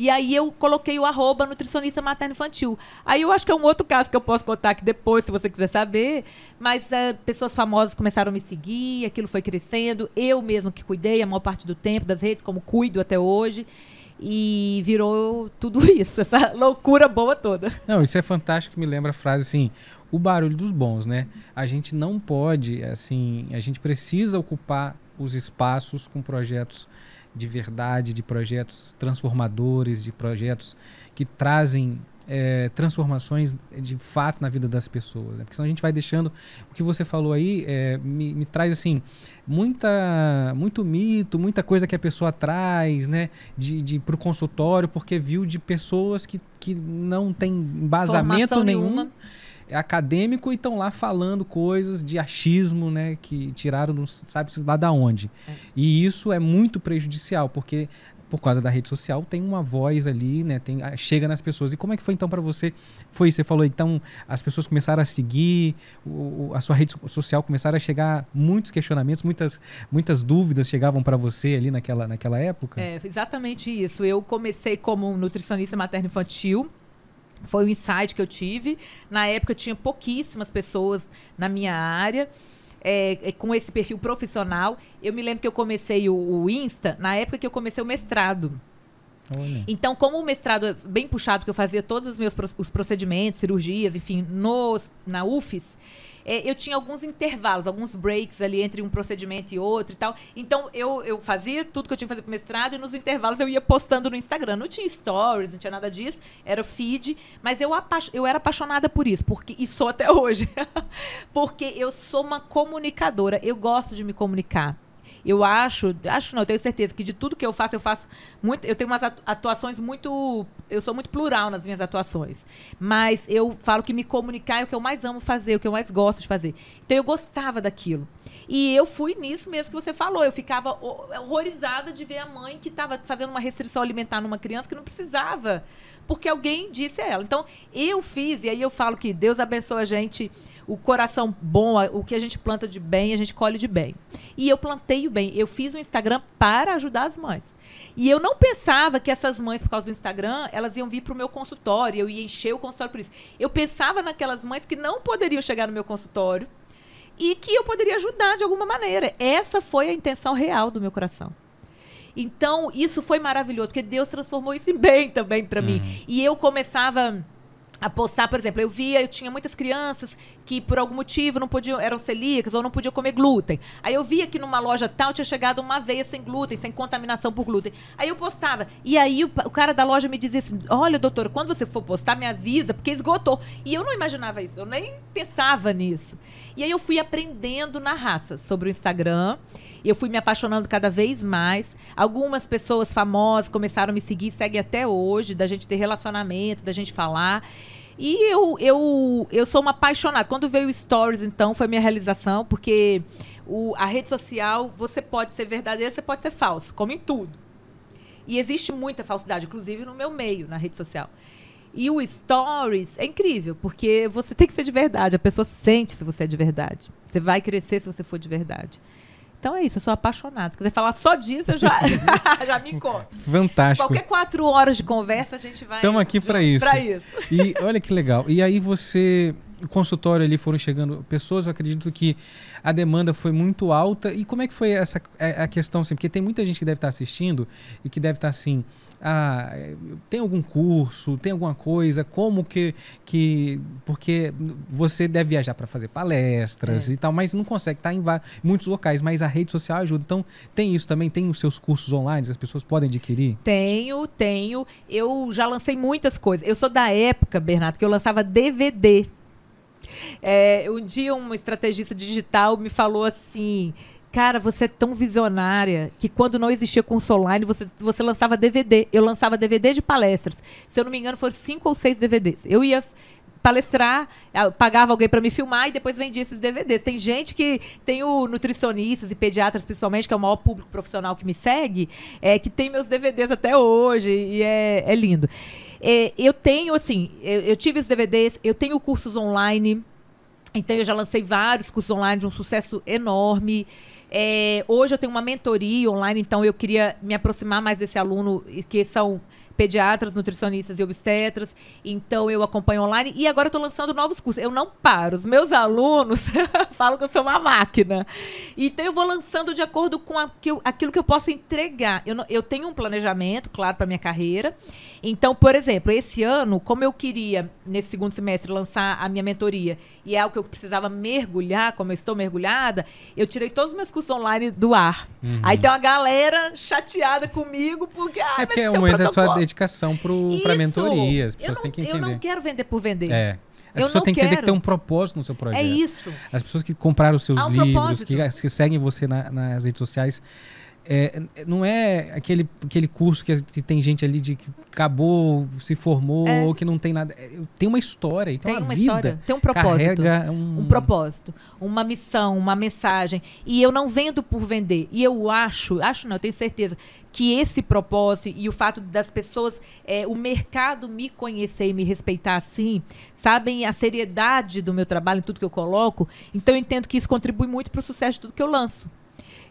[SPEAKER 2] E aí eu coloquei o arroba nutricionista materno infantil. Aí eu acho que é um outro caso que eu posso contar aqui depois, se você quiser saber. Mas é, pessoas famosas começaram a me seguir, aquilo foi crescendo. Eu mesmo que cuidei a maior parte do tempo das redes, como cuido até hoje. E virou tudo isso, essa loucura boa toda.
[SPEAKER 1] Não, isso é fantástico, me lembra a frase assim, o barulho dos bons, né? A gente não pode, assim, a gente precisa ocupar os espaços com projetos de verdade, de projetos transformadores, de projetos que trazem é, transformações de fato na vida das pessoas. Né? Porque senão a gente vai deixando. O que você falou aí é, me, me, traz assim muita, muito mito, muita coisa que a pessoa traz né, de, de, para o consultório, porque viu de pessoas que, que não tem embasamento Formação nenhum. Nenhuma acadêmico e estão lá falando coisas de achismo, né? Que tiraram, não sabe lá da onde. É. E isso é muito prejudicial, porque por causa da rede social tem uma voz ali, né? Tem, chega nas pessoas. E como é que foi então para você? Foi você falou então as pessoas começaram a seguir o, a sua rede social começaram a chegar muitos questionamentos, muitas muitas dúvidas chegavam para você ali naquela naquela época.
[SPEAKER 2] É exatamente isso. Eu comecei como nutricionista materno infantil foi um insight que eu tive. Na época, eu tinha pouquíssimas pessoas na minha área. É, é, com esse perfil profissional. Eu me lembro que eu comecei o, o Insta na época que eu comecei o mestrado. Olha. Então, como o mestrado é bem puxado, que eu fazia todos os meus os procedimentos, cirurgias, enfim, nos, na UFES, é, eu tinha alguns intervalos, alguns breaks ali entre um procedimento e outro e tal. Então, eu, eu fazia tudo que eu tinha que fazer pro mestrado e nos intervalos eu ia postando no Instagram. Não tinha stories, não tinha nada disso, era feed, mas eu, eu era apaixonada por isso, porque e sou até hoje. porque eu sou uma comunicadora, eu gosto de me comunicar. Eu acho, acho não, eu tenho certeza que de tudo que eu faço, eu faço muito, eu tenho umas atuações muito, eu sou muito plural nas minhas atuações. Mas eu falo que me comunicar é o que eu mais amo fazer, o que eu mais gosto de fazer. Então eu gostava daquilo. E eu fui nisso mesmo que você falou. Eu ficava horrorizada de ver a mãe que estava fazendo uma restrição alimentar numa criança que não precisava, porque alguém disse a ela. Então, eu fiz, e aí eu falo que Deus abençoe a gente o coração bom, o que a gente planta de bem, a gente colhe de bem. E eu plantei o bem. Eu fiz um Instagram para ajudar as mães. E eu não pensava que essas mães, por causa do Instagram, elas iam vir para o meu consultório, eu ia encher o consultório por isso. Eu pensava naquelas mães que não poderiam chegar no meu consultório e que eu poderia ajudar de alguma maneira. Essa foi a intenção real do meu coração. Então, isso foi maravilhoso, porque Deus transformou isso em bem também para uhum. mim. E eu começava a postar, por exemplo, eu via, eu tinha muitas crianças que por algum motivo não podiam, eram celíacas ou não podiam comer glúten. Aí eu via que numa loja tal tinha chegado uma aveia sem glúten, sem contaminação por glúten. Aí eu postava. E aí o, o cara da loja me dizia assim: "Olha, doutora, quando você for postar, me avisa, porque esgotou". E eu não imaginava isso, eu nem pensava nisso. E aí eu fui aprendendo na raça sobre o Instagram. Eu fui me apaixonando cada vez mais. Algumas pessoas famosas começaram a me seguir, seguem até hoje, da gente ter relacionamento, da gente falar. E eu, eu, eu sou uma apaixonada. Quando veio o Stories, então, foi minha realização, porque o, a rede social, você pode ser verdadeiro, você pode ser falso, como em tudo. E existe muita falsidade, inclusive no meu meio, na rede social. E o Stories é incrível, porque você tem que ser de verdade. A pessoa sente se você é de verdade. Você vai crescer se você for de verdade. Então é isso, eu sou apaixonada. Se quiser falar só disso, eu já, já me conto.
[SPEAKER 1] Fantástico.
[SPEAKER 2] Qualquer quatro horas de conversa, a gente vai.
[SPEAKER 1] Estamos aqui para isso.
[SPEAKER 2] Para isso.
[SPEAKER 1] E olha que legal. E aí você consultório ali foram chegando pessoas, eu acredito que a demanda foi muito alta. E como é que foi essa a, a questão, assim? Porque tem muita gente que deve estar assistindo e que deve estar assim ah, tem algum curso, tem alguma coisa, como que. que porque você deve viajar para fazer palestras é. e tal, mas não consegue estar em muitos locais, mas a rede social ajuda. Então, tem isso também? Tem os seus cursos online, as pessoas podem adquirir?
[SPEAKER 2] Tenho, tenho. Eu já lancei muitas coisas. Eu sou da época, Bernardo, que eu lançava DVD. É, um dia um estrategista digital me falou assim: Cara, você é tão visionária que quando não existia curso online, você, você lançava DVD. Eu lançava DVD de palestras. Se eu não me engano, foram cinco ou seis DVDs. Eu ia palestrar, pagava alguém para me filmar e depois vendia esses DVDs. Tem gente que tem o nutricionistas e pediatras, principalmente, que é o maior público profissional que me segue, é, que tem meus DVDs até hoje e é, é lindo. É, eu tenho, assim, eu, eu tive os DVDs, eu tenho cursos online. Então, eu já lancei vários cursos online de um sucesso enorme. É, hoje eu tenho uma mentoria online, então eu queria me aproximar mais desse aluno, que são pediatras, nutricionistas e obstetras. Então eu acompanho online e agora eu estou lançando novos cursos. Eu não paro. Os meus alunos falam que eu sou uma máquina. Então eu vou lançando de acordo com aquilo, aquilo que eu posso entregar. Eu, não, eu tenho um planejamento, claro, para minha carreira. Então, por exemplo, esse ano, como eu queria, nesse segundo semestre, lançar a minha mentoria, e é algo que eu precisava mergulhar, como eu estou mergulhada, eu tirei todos os meus cursos online do ar. Uhum. Aí tem uma galera chateada comigo, porque. Ah,
[SPEAKER 1] é porque é o momento da sua dedicação para mentoria. As pessoas
[SPEAKER 2] não,
[SPEAKER 1] têm que entender.
[SPEAKER 2] Eu não quero vender por vender.
[SPEAKER 1] É. As eu pessoas têm que entender que tem um propósito no seu projeto.
[SPEAKER 2] É isso.
[SPEAKER 1] As pessoas que compraram os seus um livros, que, que, seguem você na, nas redes sociais, é, não é aquele, aquele curso que, que, tem gente ali de que acabou, se formou, é. ou que não tem nada. É, tem uma história, então tem uma, vida história,
[SPEAKER 2] tem um propósito. Um... um propósito, uma missão, uma mensagem. E eu não vendo por vender. E eu acho, acho não, eu tenho certeza, que esse propósito e o fato das pessoas, é, o mercado me conhecer e me respeitar assim, sabem a seriedade do meu trabalho em tudo que eu coloco, então eu entendo que isso contribui muito para o sucesso de tudo que eu lanço.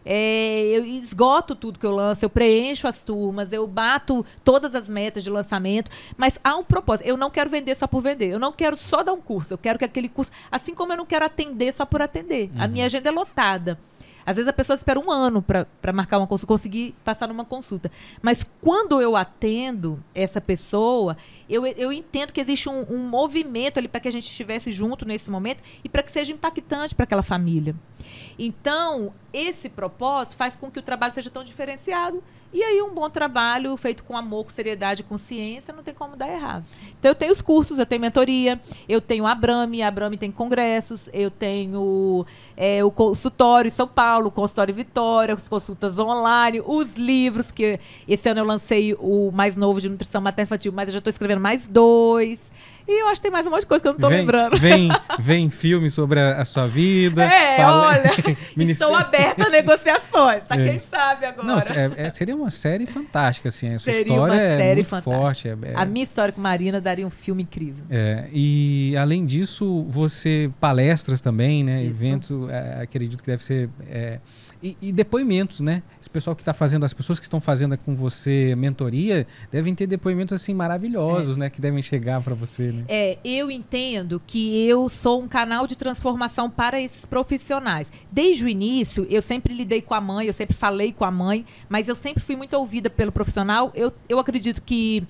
[SPEAKER 2] É, eu esgoto tudo que eu lanço, eu preencho as turmas, eu bato todas as metas de lançamento, mas há um propósito. Eu não quero vender só por vender, eu não quero só dar um curso, eu quero que aquele curso, assim como eu não quero atender só por atender. Uhum. A minha agenda é lotada. Às vezes a pessoa espera um ano para marcar uma consulta, conseguir passar numa consulta. Mas quando eu atendo essa pessoa, eu, eu entendo que existe um, um movimento ali para que a gente estivesse junto nesse momento e para que seja impactante para aquela família. Então, esse propósito faz com que o trabalho seja tão diferenciado. E aí, um bom trabalho feito com amor, com seriedade, com ciência, não tem como dar errado. Então, eu tenho os cursos, eu tenho mentoria, eu tenho a Abrame, a Abrame tem congressos, eu tenho é, o consultório em São Paulo, o consultório Vitória, as consultas online, os livros, que esse ano eu lancei o mais novo de nutrição materna infantil, mas eu já estou escrevendo mais dois. E eu acho que tem mais um monte de coisa que eu não tô vem, lembrando.
[SPEAKER 1] Vem, vem filme sobre a, a sua vida.
[SPEAKER 2] É, fala... olha, estou aberta a negociações, tá? É. Quem sabe agora.
[SPEAKER 1] Não, é, é, seria uma série fantástica, assim. A sua seria história uma série é muito fantástica. forte. É,
[SPEAKER 2] a minha história com Marina daria um filme incrível.
[SPEAKER 1] É, e além disso, você palestras também, né? Isso. Eventos, acredito que deve ser e, e, depoimentos, né? Esse pessoal que está fazendo, as pessoas que estão fazendo com você mentoria, devem ter depoimentos assim maravilhosos, é. né? Que devem chegar para você, né?
[SPEAKER 2] É, eu entendo que eu sou um canal de transformação para esses profissionais. Desde o início, eu sempre lidei com a mãe, eu sempre falei com a mãe, mas eu sempre fui muito ouvida pelo profissional. Eu, eu acredito que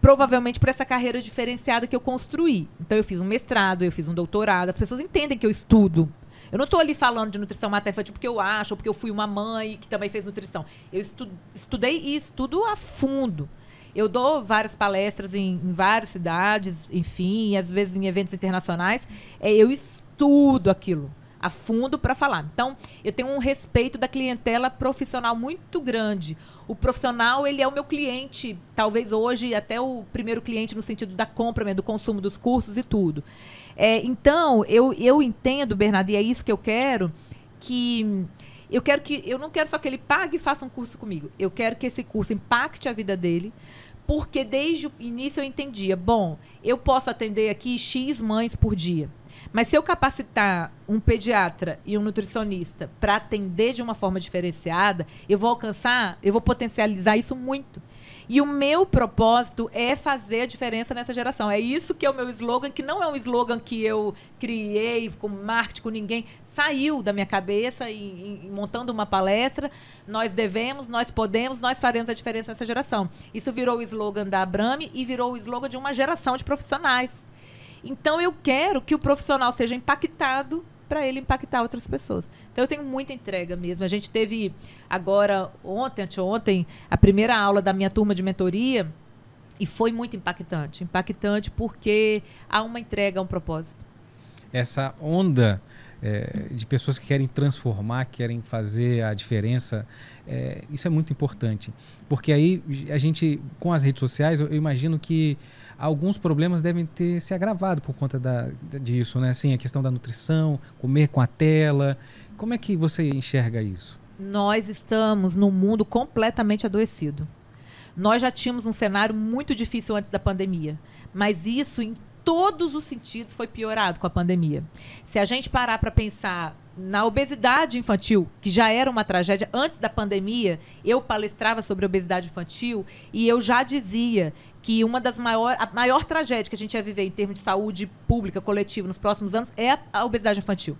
[SPEAKER 2] provavelmente por essa carreira diferenciada que eu construí. Então eu fiz um mestrado, eu fiz um doutorado, as pessoas entendem que eu estudo eu não estou ali falando de nutrição materna porque eu acho, ou porque eu fui uma mãe que também fez nutrição. Eu estu estudei e estudo a fundo. Eu dou várias palestras em, em várias cidades, enfim, às vezes em eventos internacionais. É, eu estudo aquilo a fundo para falar. Então, eu tenho um respeito da clientela profissional muito grande. O profissional, ele é o meu cliente, talvez hoje até o primeiro cliente no sentido da compra, do consumo dos cursos e tudo. É, então, eu, eu entendo, Bernardo, e é isso que eu quero, que eu quero que eu não quero só que ele pague e faça um curso comigo. Eu quero que esse curso impacte a vida dele, porque desde o início eu entendia, bom, eu posso atender aqui X mães por dia. Mas se eu capacitar um pediatra e um nutricionista para atender de uma forma diferenciada, eu vou alcançar, eu vou potencializar isso muito. E o meu propósito é fazer a diferença nessa geração. É isso que é o meu slogan, que não é um slogan que eu criei com marketing, com ninguém. Saiu da minha cabeça e, montando uma palestra. Nós devemos, nós podemos, nós faremos a diferença nessa geração. Isso virou o slogan da Abrame e virou o slogan de uma geração de profissionais. Então eu quero que o profissional seja impactado para ele impactar outras pessoas. Então eu tenho muita entrega mesmo. A gente teve agora, ontem, anteontem, a primeira aula da minha turma de mentoria e foi muito impactante. Impactante porque há uma entrega, há um propósito.
[SPEAKER 1] Essa onda é, de pessoas que querem transformar, querem fazer a diferença, é, isso é muito importante. Porque aí a gente, com as redes sociais, eu, eu imagino que alguns problemas devem ter se agravado por conta da, disso, né? Assim, a questão da nutrição, comer com a tela. Como é que você enxerga isso?
[SPEAKER 2] Nós estamos num mundo completamente adoecido. Nós já tínhamos um cenário muito difícil antes da pandemia, mas isso todos os sentidos foi piorado com a pandemia. Se a gente parar para pensar na obesidade infantil, que já era uma tragédia antes da pandemia, eu palestrava sobre obesidade infantil e eu já dizia que uma das maiores, a maior tragédia que a gente ia viver em termos de saúde pública coletiva nos próximos anos é a obesidade infantil.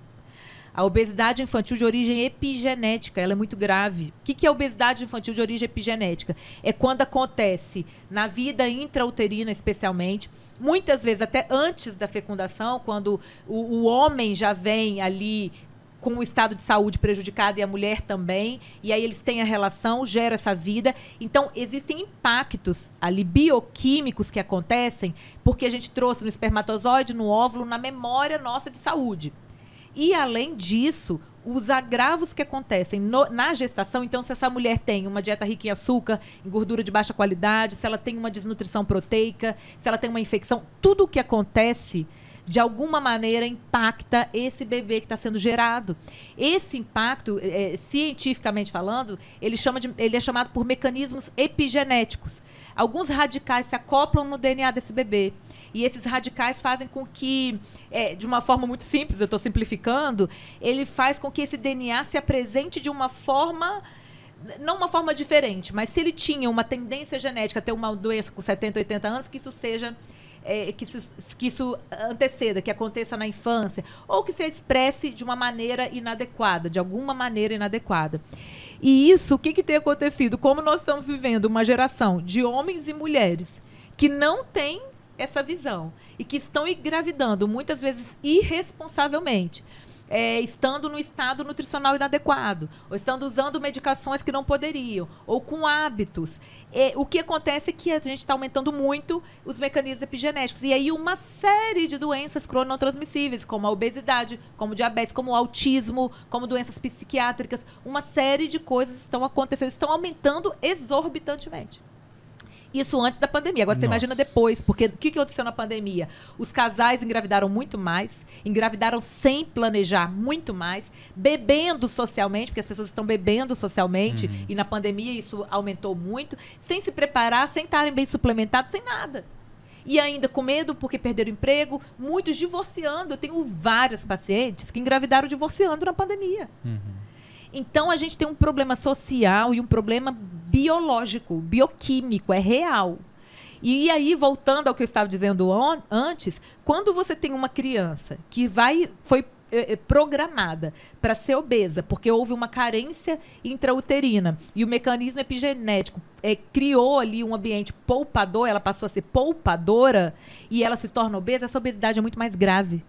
[SPEAKER 2] A obesidade infantil de origem epigenética, ela é muito grave. O que, que é obesidade infantil de origem epigenética? É quando acontece na vida intrauterina, especialmente, muitas vezes até antes da fecundação, quando o, o homem já vem ali com o estado de saúde prejudicado e a mulher também, e aí eles têm a relação, gera essa vida. Então, existem impactos ali bioquímicos que acontecem porque a gente trouxe no espermatozoide, no óvulo, na memória nossa de saúde. E além disso, os agravos que acontecem no, na gestação, então se essa mulher tem uma dieta rica em açúcar, em gordura de baixa qualidade, se ela tem uma desnutrição proteica, se ela tem uma infecção, tudo o que acontece de alguma maneira impacta esse bebê que está sendo gerado. Esse impacto, é, cientificamente falando, ele, chama de, ele é chamado por mecanismos epigenéticos. Alguns radicais se acoplam no DNA desse bebê. E esses radicais fazem com que, é, de uma forma muito simples, eu estou simplificando, ele faz com que esse DNA se apresente de uma forma não uma forma diferente, mas se ele tinha uma tendência genética a ter uma doença com 70, 80 anos, que isso seja é, que, isso, que isso anteceda, que aconteça na infância, ou que se expresse de uma maneira inadequada, de alguma maneira inadequada. E isso, o que, que tem acontecido? Como nós estamos vivendo uma geração de homens e mulheres que não têm essa visão e que estão engravidando muitas vezes irresponsavelmente é, estando no estado nutricional inadequado, ou estando usando medicações que não poderiam, ou com hábitos. É, o que acontece é que a gente está aumentando muito os mecanismos epigenéticos. E aí uma série de doenças cronotransmissíveis, como a obesidade, como diabetes, como autismo, como doenças psiquiátricas, uma série de coisas estão acontecendo, estão aumentando exorbitantemente. Isso antes da pandemia. Agora você imagina depois, porque o que, que aconteceu na pandemia? Os casais engravidaram muito mais, engravidaram sem planejar muito mais, bebendo socialmente, porque as pessoas estão bebendo socialmente, uhum. e na pandemia isso aumentou muito, sem se preparar, sem estarem bem suplementados, sem nada. E ainda com medo porque perderam emprego, muitos divorciando. Eu tenho várias pacientes que engravidaram divorciando na pandemia. Uhum. Então a gente tem um problema social e um problema biológico, bioquímico, é real. E aí, voltando ao que eu estava dizendo antes, quando você tem uma criança que vai foi é, é, programada para ser obesa, porque houve uma carência intrauterina e o mecanismo epigenético é, criou ali um ambiente poupador, ela passou a ser poupadora e ela se torna obesa, essa obesidade é muito mais grave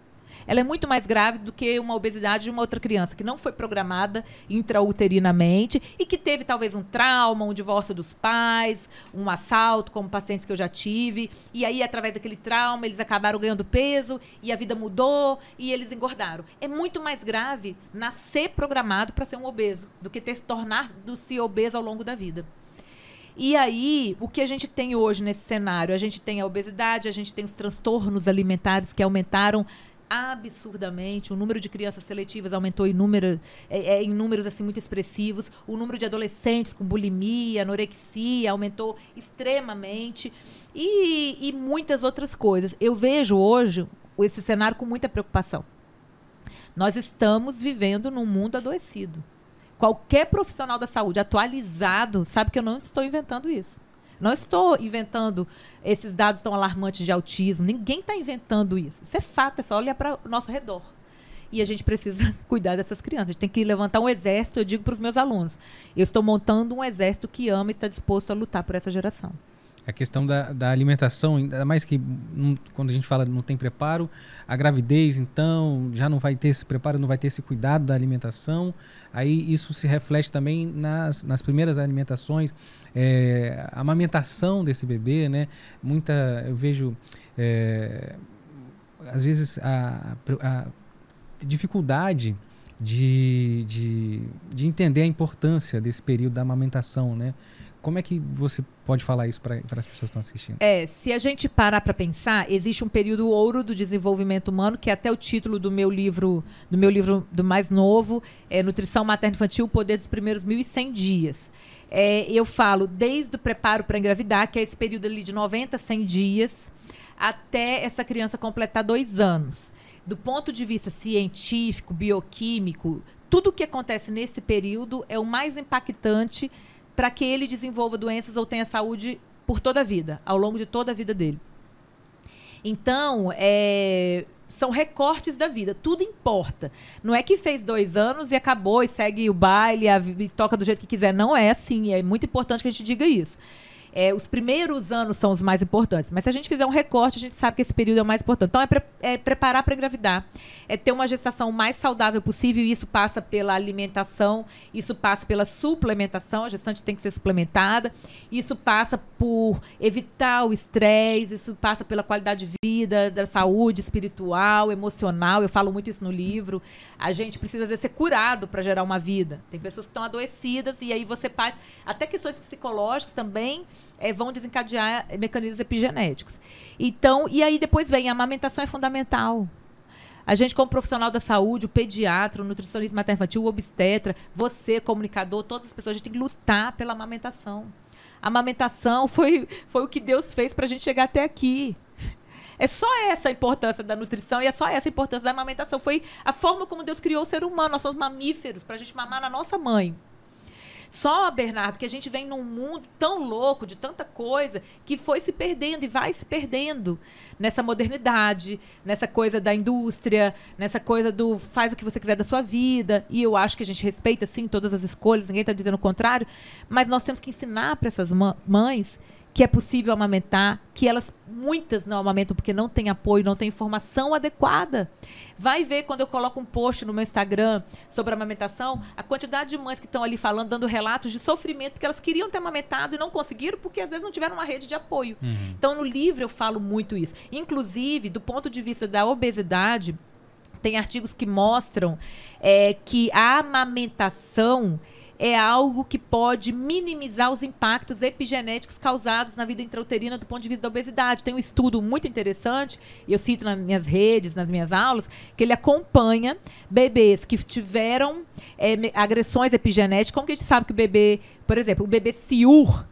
[SPEAKER 2] ela é muito mais grave do que uma obesidade de uma outra criança que não foi programada intrauterinamente e que teve talvez um trauma, um divórcio dos pais, um assalto, como pacientes que eu já tive. E aí, através daquele trauma, eles acabaram ganhando peso e a vida mudou e eles engordaram. É muito mais grave nascer programado para ser um obeso do que ter tornar-se obeso ao longo da vida. E aí, o que a gente tem hoje nesse cenário? A gente tem a obesidade, a gente tem os transtornos alimentares que aumentaram absurdamente. O número de crianças seletivas aumentou em, número, é, é, em números assim muito expressivos. O número de adolescentes com bulimia, anorexia aumentou extremamente. E, e muitas outras coisas. Eu vejo hoje esse cenário com muita preocupação. Nós estamos vivendo num mundo adoecido. Qualquer profissional da saúde atualizado sabe que eu não estou inventando isso. Não estou inventando esses dados tão alarmantes de autismo. Ninguém está inventando isso. Isso é fato, é só olhar para o nosso redor. E a gente precisa cuidar dessas crianças. A gente tem que levantar um exército, eu digo para os meus alunos. Eu estou montando um exército que ama e está disposto a lutar por essa geração.
[SPEAKER 1] A questão da, da alimentação, ainda mais que quando a gente fala não tem preparo, a gravidez, então, já não vai ter esse preparo, não vai ter esse cuidado da alimentação. Aí isso se reflete também nas, nas primeiras alimentações, é, a amamentação desse bebê, né? Muita, eu vejo, é, às vezes, a, a dificuldade de, de, de entender a importância desse período da amamentação, né? Como é que você pode falar isso para as pessoas que estão assistindo?
[SPEAKER 2] É, se a gente parar para pensar, existe um período ouro do desenvolvimento humano, que é até o título do meu livro, do meu livro do mais novo, é Nutrição Materna Infantil, o Poder dos Primeiros 1.100 Dias. É, eu falo desde o preparo para engravidar, que é esse período ali de 90 a 100 dias, até essa criança completar dois anos. Do ponto de vista científico, bioquímico, tudo o que acontece nesse período é o mais impactante para que ele desenvolva doenças ou tenha saúde por toda a vida, ao longo de toda a vida dele. Então, é, são recortes da vida, tudo importa. Não é que fez dois anos e acabou e segue o baile a, e toca do jeito que quiser. Não é assim, é muito importante que a gente diga isso. É, os primeiros anos são os mais importantes. Mas se a gente fizer um recorte, a gente sabe que esse período é o mais importante. Então, é, pre é preparar para engravidar. É ter uma gestação mais saudável possível. E isso passa pela alimentação, isso passa pela suplementação. A gestante tem que ser suplementada. Isso passa por evitar o estresse. Isso passa pela qualidade de vida, da saúde espiritual, emocional. Eu falo muito isso no livro. A gente precisa, às vezes, ser curado para gerar uma vida. Tem pessoas que estão adoecidas e aí você faz. Até questões psicológicas também é, vão desencadear mecanismos epigenéticos. Então, e aí depois vem a amamentação é fundamental. A gente, como profissional da saúde, o pediatra, o nutricionista materno-infantil, o obstetra, você, comunicador, todas as pessoas, a gente tem que lutar pela amamentação. A amamentação foi, foi o que Deus fez para a gente chegar até aqui. É só essa a importância da nutrição e é só essa a importância da amamentação. Foi a forma como Deus criou o ser humano. Nós somos mamíferos para a gente mamar na nossa mãe. Só, Bernardo, que a gente vem num mundo tão louco, de tanta coisa, que foi se perdendo e vai se perdendo nessa modernidade, nessa coisa da indústria, nessa coisa do faz o que você quiser da sua vida. E eu acho que a gente respeita, sim, todas as escolhas, ninguém está dizendo o contrário, mas nós temos que ensinar para essas mães que é possível amamentar, que elas, muitas não amamentam porque não tem apoio, não tem informação adequada. Vai ver quando eu coloco um post no meu Instagram sobre amamentação, a quantidade de mães que estão ali falando, dando relatos de sofrimento, porque elas queriam ter amamentado e não conseguiram, porque às vezes não tiveram uma rede de apoio. Uhum. Então, no livro eu falo muito isso. Inclusive, do ponto de vista da obesidade, tem artigos que mostram é, que a amamentação é algo que pode minimizar os impactos epigenéticos causados na vida intrauterina do ponto de vista da obesidade. Tem um estudo muito interessante, eu cito nas minhas redes, nas minhas aulas, que ele acompanha bebês que tiveram é, agressões epigenéticas. Como que a gente sabe que o bebê, por exemplo, o bebê CIUR,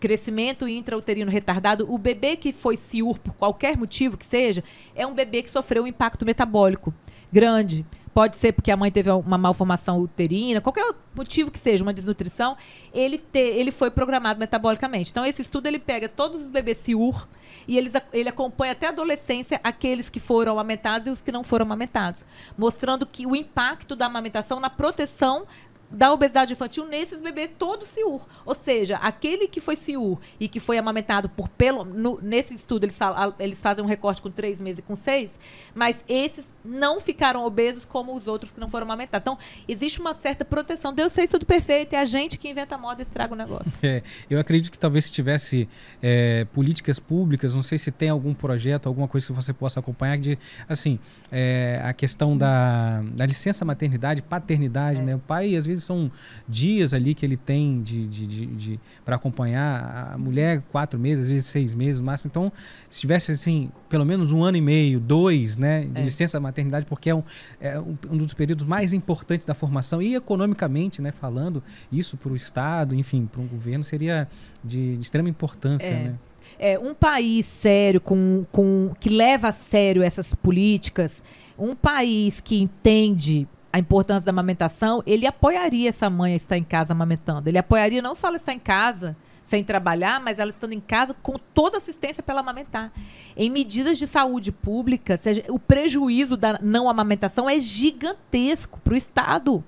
[SPEAKER 2] crescimento intrauterino retardado, o bebê que foi CIUR por qualquer motivo que seja, é um bebê que sofreu um impacto metabólico grande pode ser porque a mãe teve uma malformação uterina, qualquer motivo que seja, uma desnutrição, ele, te, ele foi programado metabolicamente. Então, esse estudo ele pega todos os bebês CIUR e eles, ele acompanha até a adolescência aqueles que foram amamentados e os que não foram amamentados, mostrando que o impacto da amamentação na proteção da obesidade infantil nesses bebês todos CIUR. Ou seja, aquele que foi CIUR e que foi amamentado por pelo. No, nesse estudo, eles, falam, eles fazem um recorte com três meses e com seis, mas esses não ficaram obesos como os outros que não foram amamentados. Então, existe uma certa proteção. Deus fez tudo perfeito, é a gente que inventa a moda e estraga o negócio.
[SPEAKER 1] É, eu acredito que talvez se tivesse é, políticas públicas, não sei se tem algum projeto, alguma coisa que você possa acompanhar, de assim, é, a questão da, da licença maternidade, paternidade, é. né? O pai, às vezes, vezes são dias ali que ele tem de, de, de, de para acompanhar a mulher, quatro meses, às vezes seis meses, mas então se tivesse assim pelo menos um ano e meio, dois, né, de é. licença maternidade, porque é um, é um dos períodos mais importantes da formação e economicamente, né, falando isso para o Estado, enfim, para um governo seria de, de extrema importância, é. né?
[SPEAKER 2] É, um país sério, com, com, que leva a sério essas políticas, um país que entende a importância da amamentação, ele apoiaria essa mãe a estar em casa amamentando. Ele apoiaria não só ela estar em casa, sem trabalhar, mas ela estando em casa com toda assistência para ela amamentar. Em medidas de saúde pública, seja, o prejuízo da não amamentação é gigantesco para o Estado.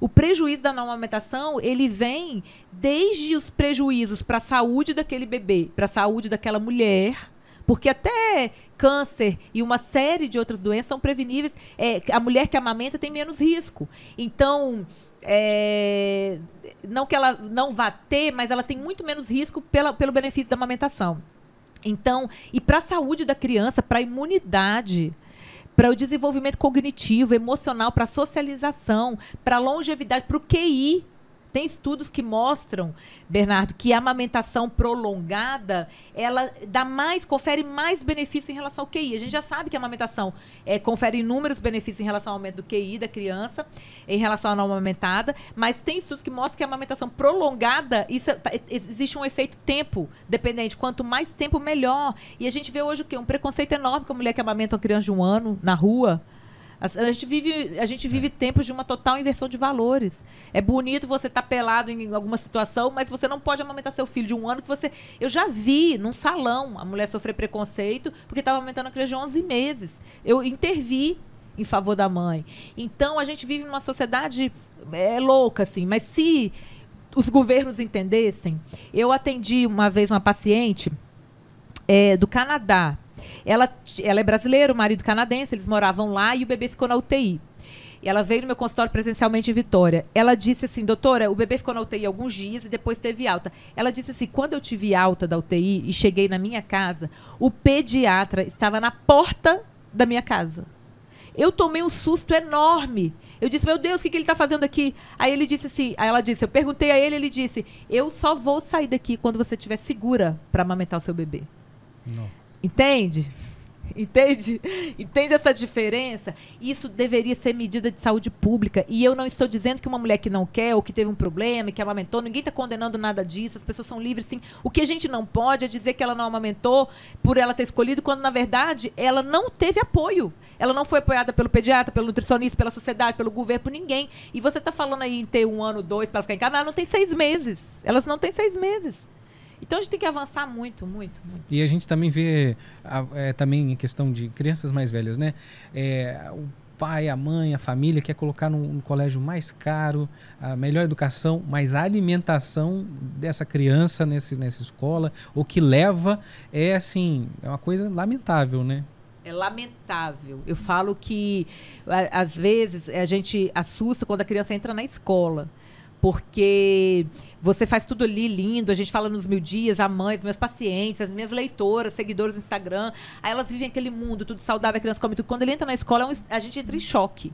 [SPEAKER 2] O prejuízo da não amamentação, ele vem desde os prejuízos para a saúde daquele bebê, para a saúde daquela mulher, porque até câncer e uma série de outras doenças são preveníveis. É, a mulher que amamenta tem menos risco. Então, é, não que ela não vá ter, mas ela tem muito menos risco pela, pelo benefício da amamentação. Então, e para a saúde da criança, para a imunidade, para o desenvolvimento cognitivo, emocional, para a socialização, para a longevidade, para o QI. Tem estudos que mostram, Bernardo, que a amamentação prolongada, ela dá mais, confere mais benefícios em relação ao QI. A gente já sabe que a amamentação é, confere inúmeros benefícios em relação ao aumento do QI da criança, em relação à não amamentada, mas tem estudos que mostram que a amamentação prolongada, isso, é, existe um efeito tempo dependente. Quanto mais tempo, melhor. E a gente vê hoje o quê? Um preconceito enorme com a mulher que amamenta uma criança de um ano na rua. A, gente vive, a gente vive tempos de uma total inversão de valores. É bonito você estar tá pelado em alguma situação, mas você não pode amamentar seu filho de um ano que você. Eu já vi num salão a mulher sofrer preconceito porque estava amamentando a criança de 11 meses. Eu intervi em favor da mãe. Então a gente vive numa sociedade é louca assim, mas se os governos entendessem, eu atendi uma vez uma paciente é, do Canadá ela, ela é brasileira, o marido canadense, eles moravam lá e o bebê ficou na UTI. E ela veio no meu consultório presencialmente em Vitória. Ela disse assim, doutora, o bebê ficou na UTI alguns dias e depois teve alta. Ela disse assim, quando eu tive alta da UTI e cheguei na minha casa, o pediatra estava na porta da minha casa. Eu tomei um susto enorme. Eu disse, meu Deus, o que, que ele está fazendo aqui? Aí ele disse assim, aí ela disse, eu perguntei a ele, ele disse, eu só vou sair daqui quando você estiver segura para amamentar o seu bebê. Não. Entende? Entende? Entende essa diferença? Isso deveria ser medida de saúde pública. E eu não estou dizendo que uma mulher que não quer ou que teve um problema, que amamentou, ninguém está condenando nada disso, as pessoas são livres sim. O que a gente não pode é dizer que ela não amamentou por ela ter escolhido, quando na verdade ela não teve apoio. Ela não foi apoiada pelo pediatra, pelo nutricionista, pela sociedade, pelo governo, por ninguém. E você está falando aí em ter um ano, dois para ficar em casa, mas ela não tem seis meses. Elas não têm seis meses. Então a gente tem que avançar muito, muito, muito.
[SPEAKER 1] E a gente também vê a, é, também em questão de crianças mais velhas, né? É, o pai, a mãe, a família quer colocar num, num, colégio mais caro, a melhor educação, mas a alimentação dessa criança nesse, nessa escola, o que leva é assim, é uma coisa lamentável, né?
[SPEAKER 2] É lamentável. Eu falo que às vezes a gente assusta quando a criança entra na escola porque você faz tudo ali lindo, a gente fala nos mil dias, a mãe, os meus pacientes, as minhas leitoras, seguidores no Instagram, aí elas vivem aquele mundo, tudo saudável, a criança come tudo. Quando ele entra na escola, é a gente entra em choque.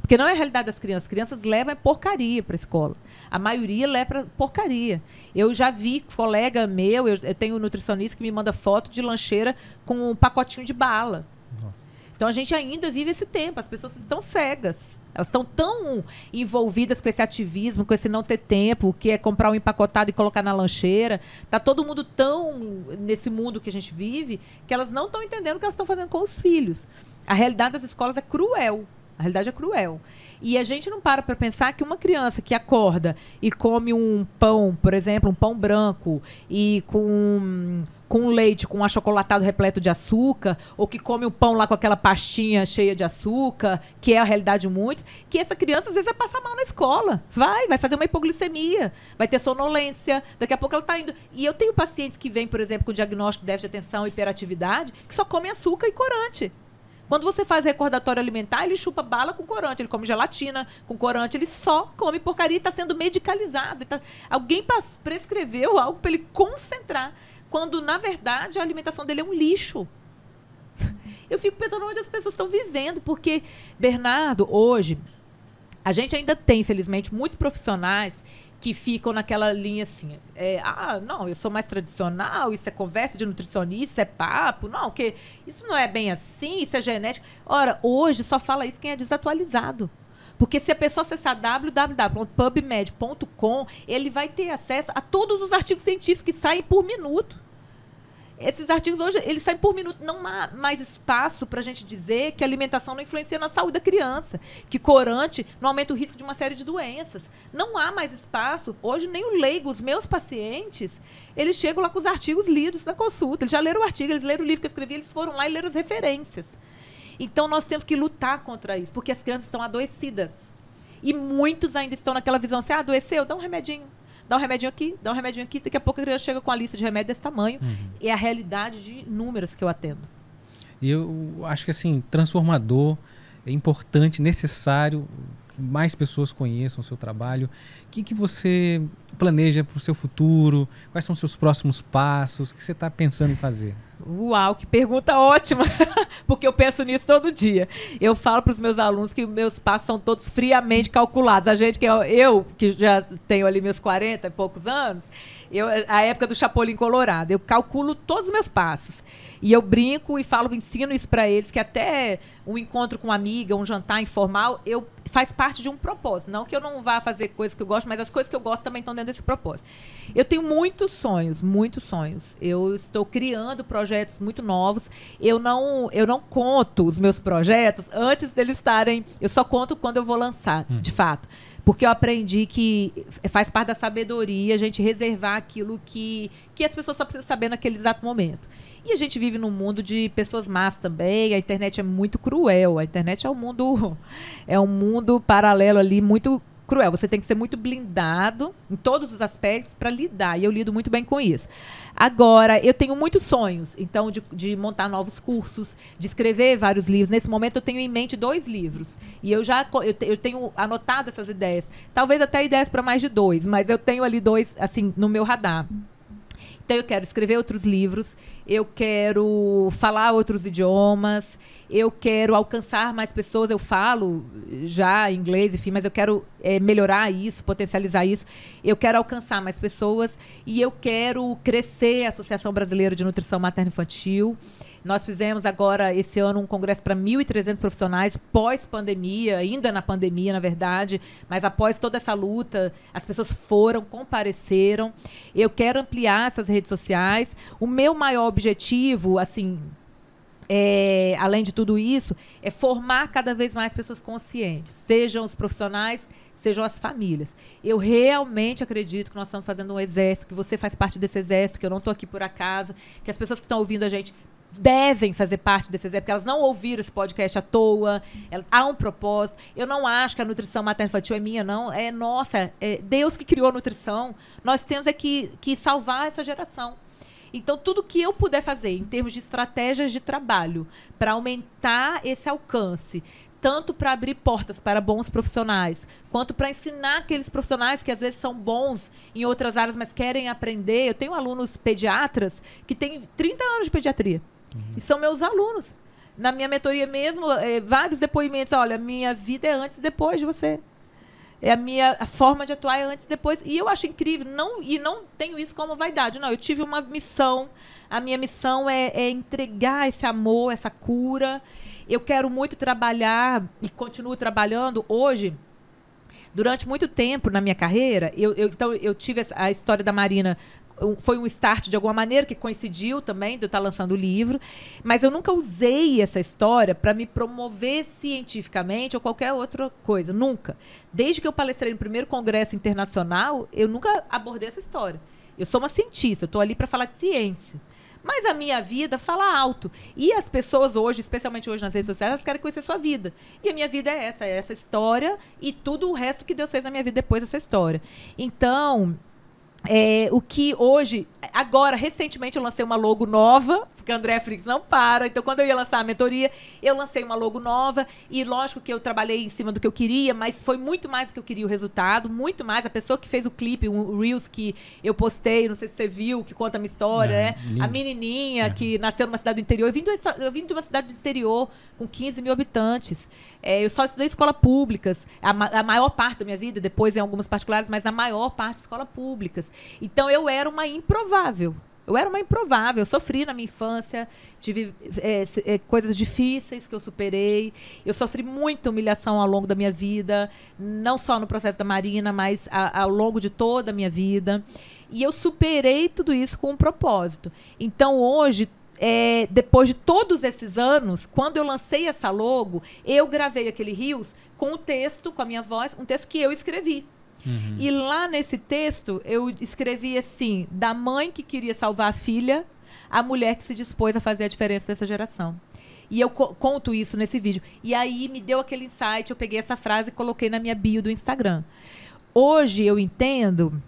[SPEAKER 2] Porque não é a realidade das crianças. As crianças levam porcaria para a escola. A maioria leva porcaria. Eu já vi colega meu, eu, eu tenho um nutricionista que me manda foto de lancheira com um pacotinho de bala. Nossa. Então a gente ainda vive esse tempo, as pessoas estão cegas. Elas estão tão envolvidas com esse ativismo, com esse não ter tempo, que é comprar um empacotado e colocar na lancheira. Tá todo mundo tão nesse mundo que a gente vive que elas não estão entendendo o que elas estão fazendo com os filhos. A realidade das escolas é cruel. A realidade é cruel. E a gente não para para pensar que uma criança que acorda e come um pão, por exemplo, um pão branco, e com com leite com um achocolatado repleto de açúcar, ou que come o pão lá com aquela pastinha cheia de açúcar, que é a realidade de muitos, que essa criança às vezes vai passar mal na escola. Vai, vai fazer uma hipoglicemia, vai ter sonolência, daqui a pouco ela está indo. E eu tenho pacientes que vêm, por exemplo, com diagnóstico de déficit de atenção e hiperatividade, que só comem açúcar e corante. Quando você faz recordatório alimentar, ele chupa bala com corante, ele come gelatina com corante, ele só come porcaria e está sendo medicalizado. Tá... Alguém prescreveu algo para ele concentrar quando na verdade a alimentação dele é um lixo. Eu fico pensando onde as pessoas estão vivendo, porque Bernardo hoje A gente ainda tem, infelizmente, muitos profissionais que ficam naquela linha assim, é, ah, não, eu sou mais tradicional, isso é conversa de nutricionista, isso é papo, não, que isso não é bem assim, isso é genética. Ora, hoje só fala isso quem é desatualizado. Porque se a pessoa acessar www.pubmed.com, ele vai ter acesso a todos os artigos científicos que saem por minuto esses artigos hoje, eles saem por minuto. Não há mais espaço para a gente dizer que a alimentação não influencia na saúde da criança, que corante não aumenta o risco de uma série de doenças. Não há mais espaço. Hoje, nem o leigo, os meus pacientes, eles chegam lá com os artigos lidos na consulta. Eles já leram o artigo, eles leram o livro que eu escrevi, eles foram lá e leram as referências. Então, nós temos que lutar contra isso, porque as crianças estão adoecidas. E muitos ainda estão naquela visão assim, ah, adoeceu, dá um remedinho dá um remedinho aqui, dá um remedinho aqui, daqui a pouco a criança chega com a lista de remédio desse tamanho. Uhum. É a realidade de números que eu atendo.
[SPEAKER 1] E eu acho que assim, transformador, é importante, necessário mais pessoas conheçam o seu trabalho. O que, que você planeja para o seu futuro? Quais são os seus próximos passos? O que você está pensando em fazer?
[SPEAKER 2] Uau, que pergunta ótima! Porque eu penso nisso todo dia. Eu falo para os meus alunos que meus passos são todos friamente calculados. A gente que eu, eu, que já tenho ali meus 40 e poucos anos, eu, a época do Chapolin Colorado, eu calculo todos os meus passos. E eu brinco e falo, ensino isso para eles, que até um encontro com uma amiga, um jantar informal, eu faz parte de um propósito. Não que eu não vá fazer coisas que eu gosto, mas as coisas que eu gosto também estão dentro desse propósito. Eu tenho muitos sonhos, muitos sonhos. Eu estou criando projetos muito novos. Eu não, eu não conto os meus projetos antes deles estarem. Eu só conto quando eu vou lançar, hum. de fato porque eu aprendi que faz parte da sabedoria a gente reservar aquilo que, que as pessoas só precisam saber naquele exato momento. E a gente vive num mundo de pessoas más também, a internet é muito cruel, a internet é um mundo é um mundo paralelo ali muito cruel. Você tem que ser muito blindado em todos os aspectos para lidar. E eu lido muito bem com isso. Agora, eu tenho muitos sonhos, então, de, de, montar novos cursos, de escrever vários livros. Nesse momento, eu tenho em mente dois livros. E eu já eu, eu tenho anotado essas ideias. Talvez até ideias para mais de dois, mas eu tenho ali dois, assim, no meu radar. Então eu quero escrever outros livros, eu quero falar outros idiomas, eu quero alcançar mais pessoas. Eu falo já inglês, enfim, mas eu quero é, melhorar isso, potencializar isso. Eu quero alcançar mais pessoas e eu quero crescer a Associação Brasileira de Nutrição Materno Infantil. Nós fizemos agora, esse ano, um congresso para 1.300 profissionais, pós-pandemia, ainda na pandemia, na verdade, mas após toda essa luta, as pessoas foram, compareceram. Eu quero ampliar essas redes sociais. O meu maior objetivo, assim, é, além de tudo isso, é formar cada vez mais pessoas conscientes, sejam os profissionais, sejam as famílias. Eu realmente acredito que nós estamos fazendo um exército, que você faz parte desse exército, que eu não estou aqui por acaso, que as pessoas que estão ouvindo a gente devem fazer parte desse exército, porque elas não ouviram esse podcast à toa, elas, há um propósito. Eu não acho que a nutrição materno-infantil é minha, não. É nossa, é Deus que criou a nutrição. Nós temos é que, que salvar essa geração. Então, tudo que eu puder fazer em termos de estratégias de trabalho para aumentar esse alcance, tanto para abrir portas para bons profissionais, quanto para ensinar aqueles profissionais que às vezes são bons em outras áreas, mas querem aprender. Eu tenho alunos pediatras que têm 30 anos de pediatria. Uhum. E são meus alunos. Na minha mentoria mesmo, é, vários depoimentos. Olha, minha vida é antes e depois de você. É a minha a forma de atuar é antes e depois. E eu acho incrível. Não, e não tenho isso como vaidade. Não, eu tive uma missão. A minha missão é, é entregar esse amor, essa cura. Eu quero muito trabalhar e continuo trabalhando hoje durante muito tempo na minha carreira, eu, eu, então eu tive a história da Marina foi um start de alguma maneira que coincidiu também de eu estar lançando o livro, mas eu nunca usei essa história para me promover cientificamente ou qualquer outra coisa, nunca. Desde que eu palestrei no primeiro congresso internacional, eu nunca abordei essa história. Eu sou uma cientista, eu estou ali para falar de ciência. Mas a minha vida fala alto. E as pessoas hoje, especialmente hoje nas redes sociais, elas querem conhecer a sua vida. E a minha vida é essa, é essa história e tudo o resto que Deus fez na minha vida depois dessa história. Então, é, o que hoje, agora, recentemente, eu lancei uma logo nova, porque a André Frix não para. Então, quando eu ia lançar a mentoria, eu lancei uma logo nova. E lógico que eu trabalhei em cima do que eu queria, mas foi muito mais do que eu queria o resultado, muito mais. A pessoa que fez o clipe, o Reels que eu postei, não sei se você viu, que conta a minha história, é, né? A menininha é. que nasceu numa cidade do interior. Eu vim, do, eu vim de uma cidade do interior com 15 mil habitantes. É, eu só estudei escolas públicas. A, a maior parte da minha vida, depois em algumas particulares, mas a maior parte escolas públicas. Então eu era uma improvável. Eu era uma improvável, eu sofri na minha infância, tive é, é, coisas difíceis que eu superei. Eu sofri muita humilhação ao longo da minha vida, não só no processo da Marina, mas a, ao longo de toda a minha vida. E eu superei tudo isso com um propósito. Então hoje, é, depois de todos esses anos, quando eu lancei essa logo, eu gravei aquele Rios com o texto, com a minha voz, um texto que eu escrevi. Uhum. E lá nesse texto eu escrevi assim: da mãe que queria salvar a filha, a mulher que se dispôs a fazer a diferença dessa geração. E eu co conto isso nesse vídeo. E aí me deu aquele insight, eu peguei essa frase e coloquei na minha bio do Instagram. Hoje eu entendo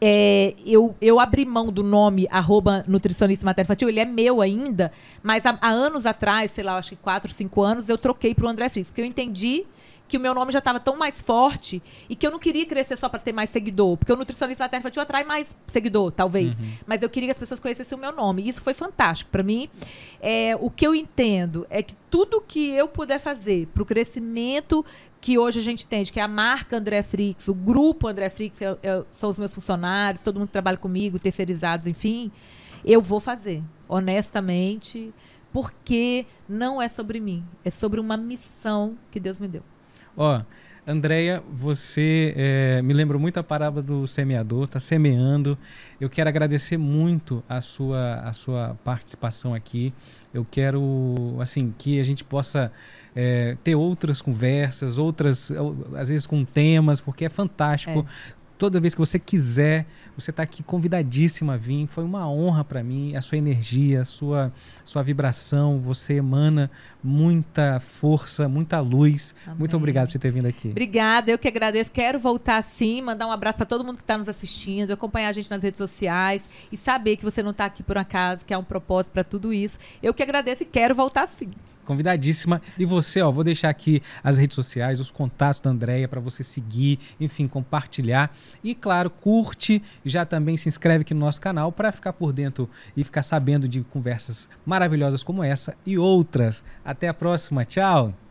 [SPEAKER 2] é, eu, eu abri mão do nome arroba nutricionista materno infantil, ele é meu ainda, mas há, há, anos atrás, sei lá, acho que 4, 5 anos, eu troquei para o André Fritz, porque eu entendi que o meu nome já estava tão mais forte e que eu não queria crescer só para ter mais seguidor, porque o nutricionista materno infantil atrai mais seguidor, talvez. Uhum. Mas eu queria que as pessoas conhecessem o meu nome. E isso foi fantástico para mim. É, o que eu entendo é que tudo que eu puder fazer para o crescimento que hoje a gente tem, que é a marca André Frix, o grupo André Frix, é, é, são os meus funcionários, todo mundo que trabalha comigo, terceirizados, enfim, eu vou fazer, honestamente, porque não é sobre mim, é sobre uma missão que Deus me deu.
[SPEAKER 1] Ó, Andréia, você é, me lembrou muito a parábola do semeador, está semeando. Eu quero agradecer muito a sua, a sua participação aqui. Eu quero, assim, que a gente possa é, ter outras conversas, outras, às vezes com temas, porque é fantástico. É toda vez que você quiser, você está aqui convidadíssima a vir. Foi uma honra para mim, a sua energia, a sua, sua vibração. Você emana muita força, muita luz. Amém. Muito obrigado por você ter vindo aqui.
[SPEAKER 2] Obrigada, eu que agradeço. Quero voltar sim, mandar um abraço para todo mundo que está nos assistindo, acompanhar a gente nas redes sociais e saber que você não está aqui por acaso, que há um propósito para tudo isso. Eu que agradeço e quero voltar sim
[SPEAKER 1] convidadíssima. E você, ó, vou deixar aqui as redes sociais, os contatos da Andréia para você seguir, enfim, compartilhar. E claro, curte, já também se inscreve aqui no nosso canal para ficar por dentro e ficar sabendo de conversas maravilhosas como essa e outras. Até a próxima, tchau.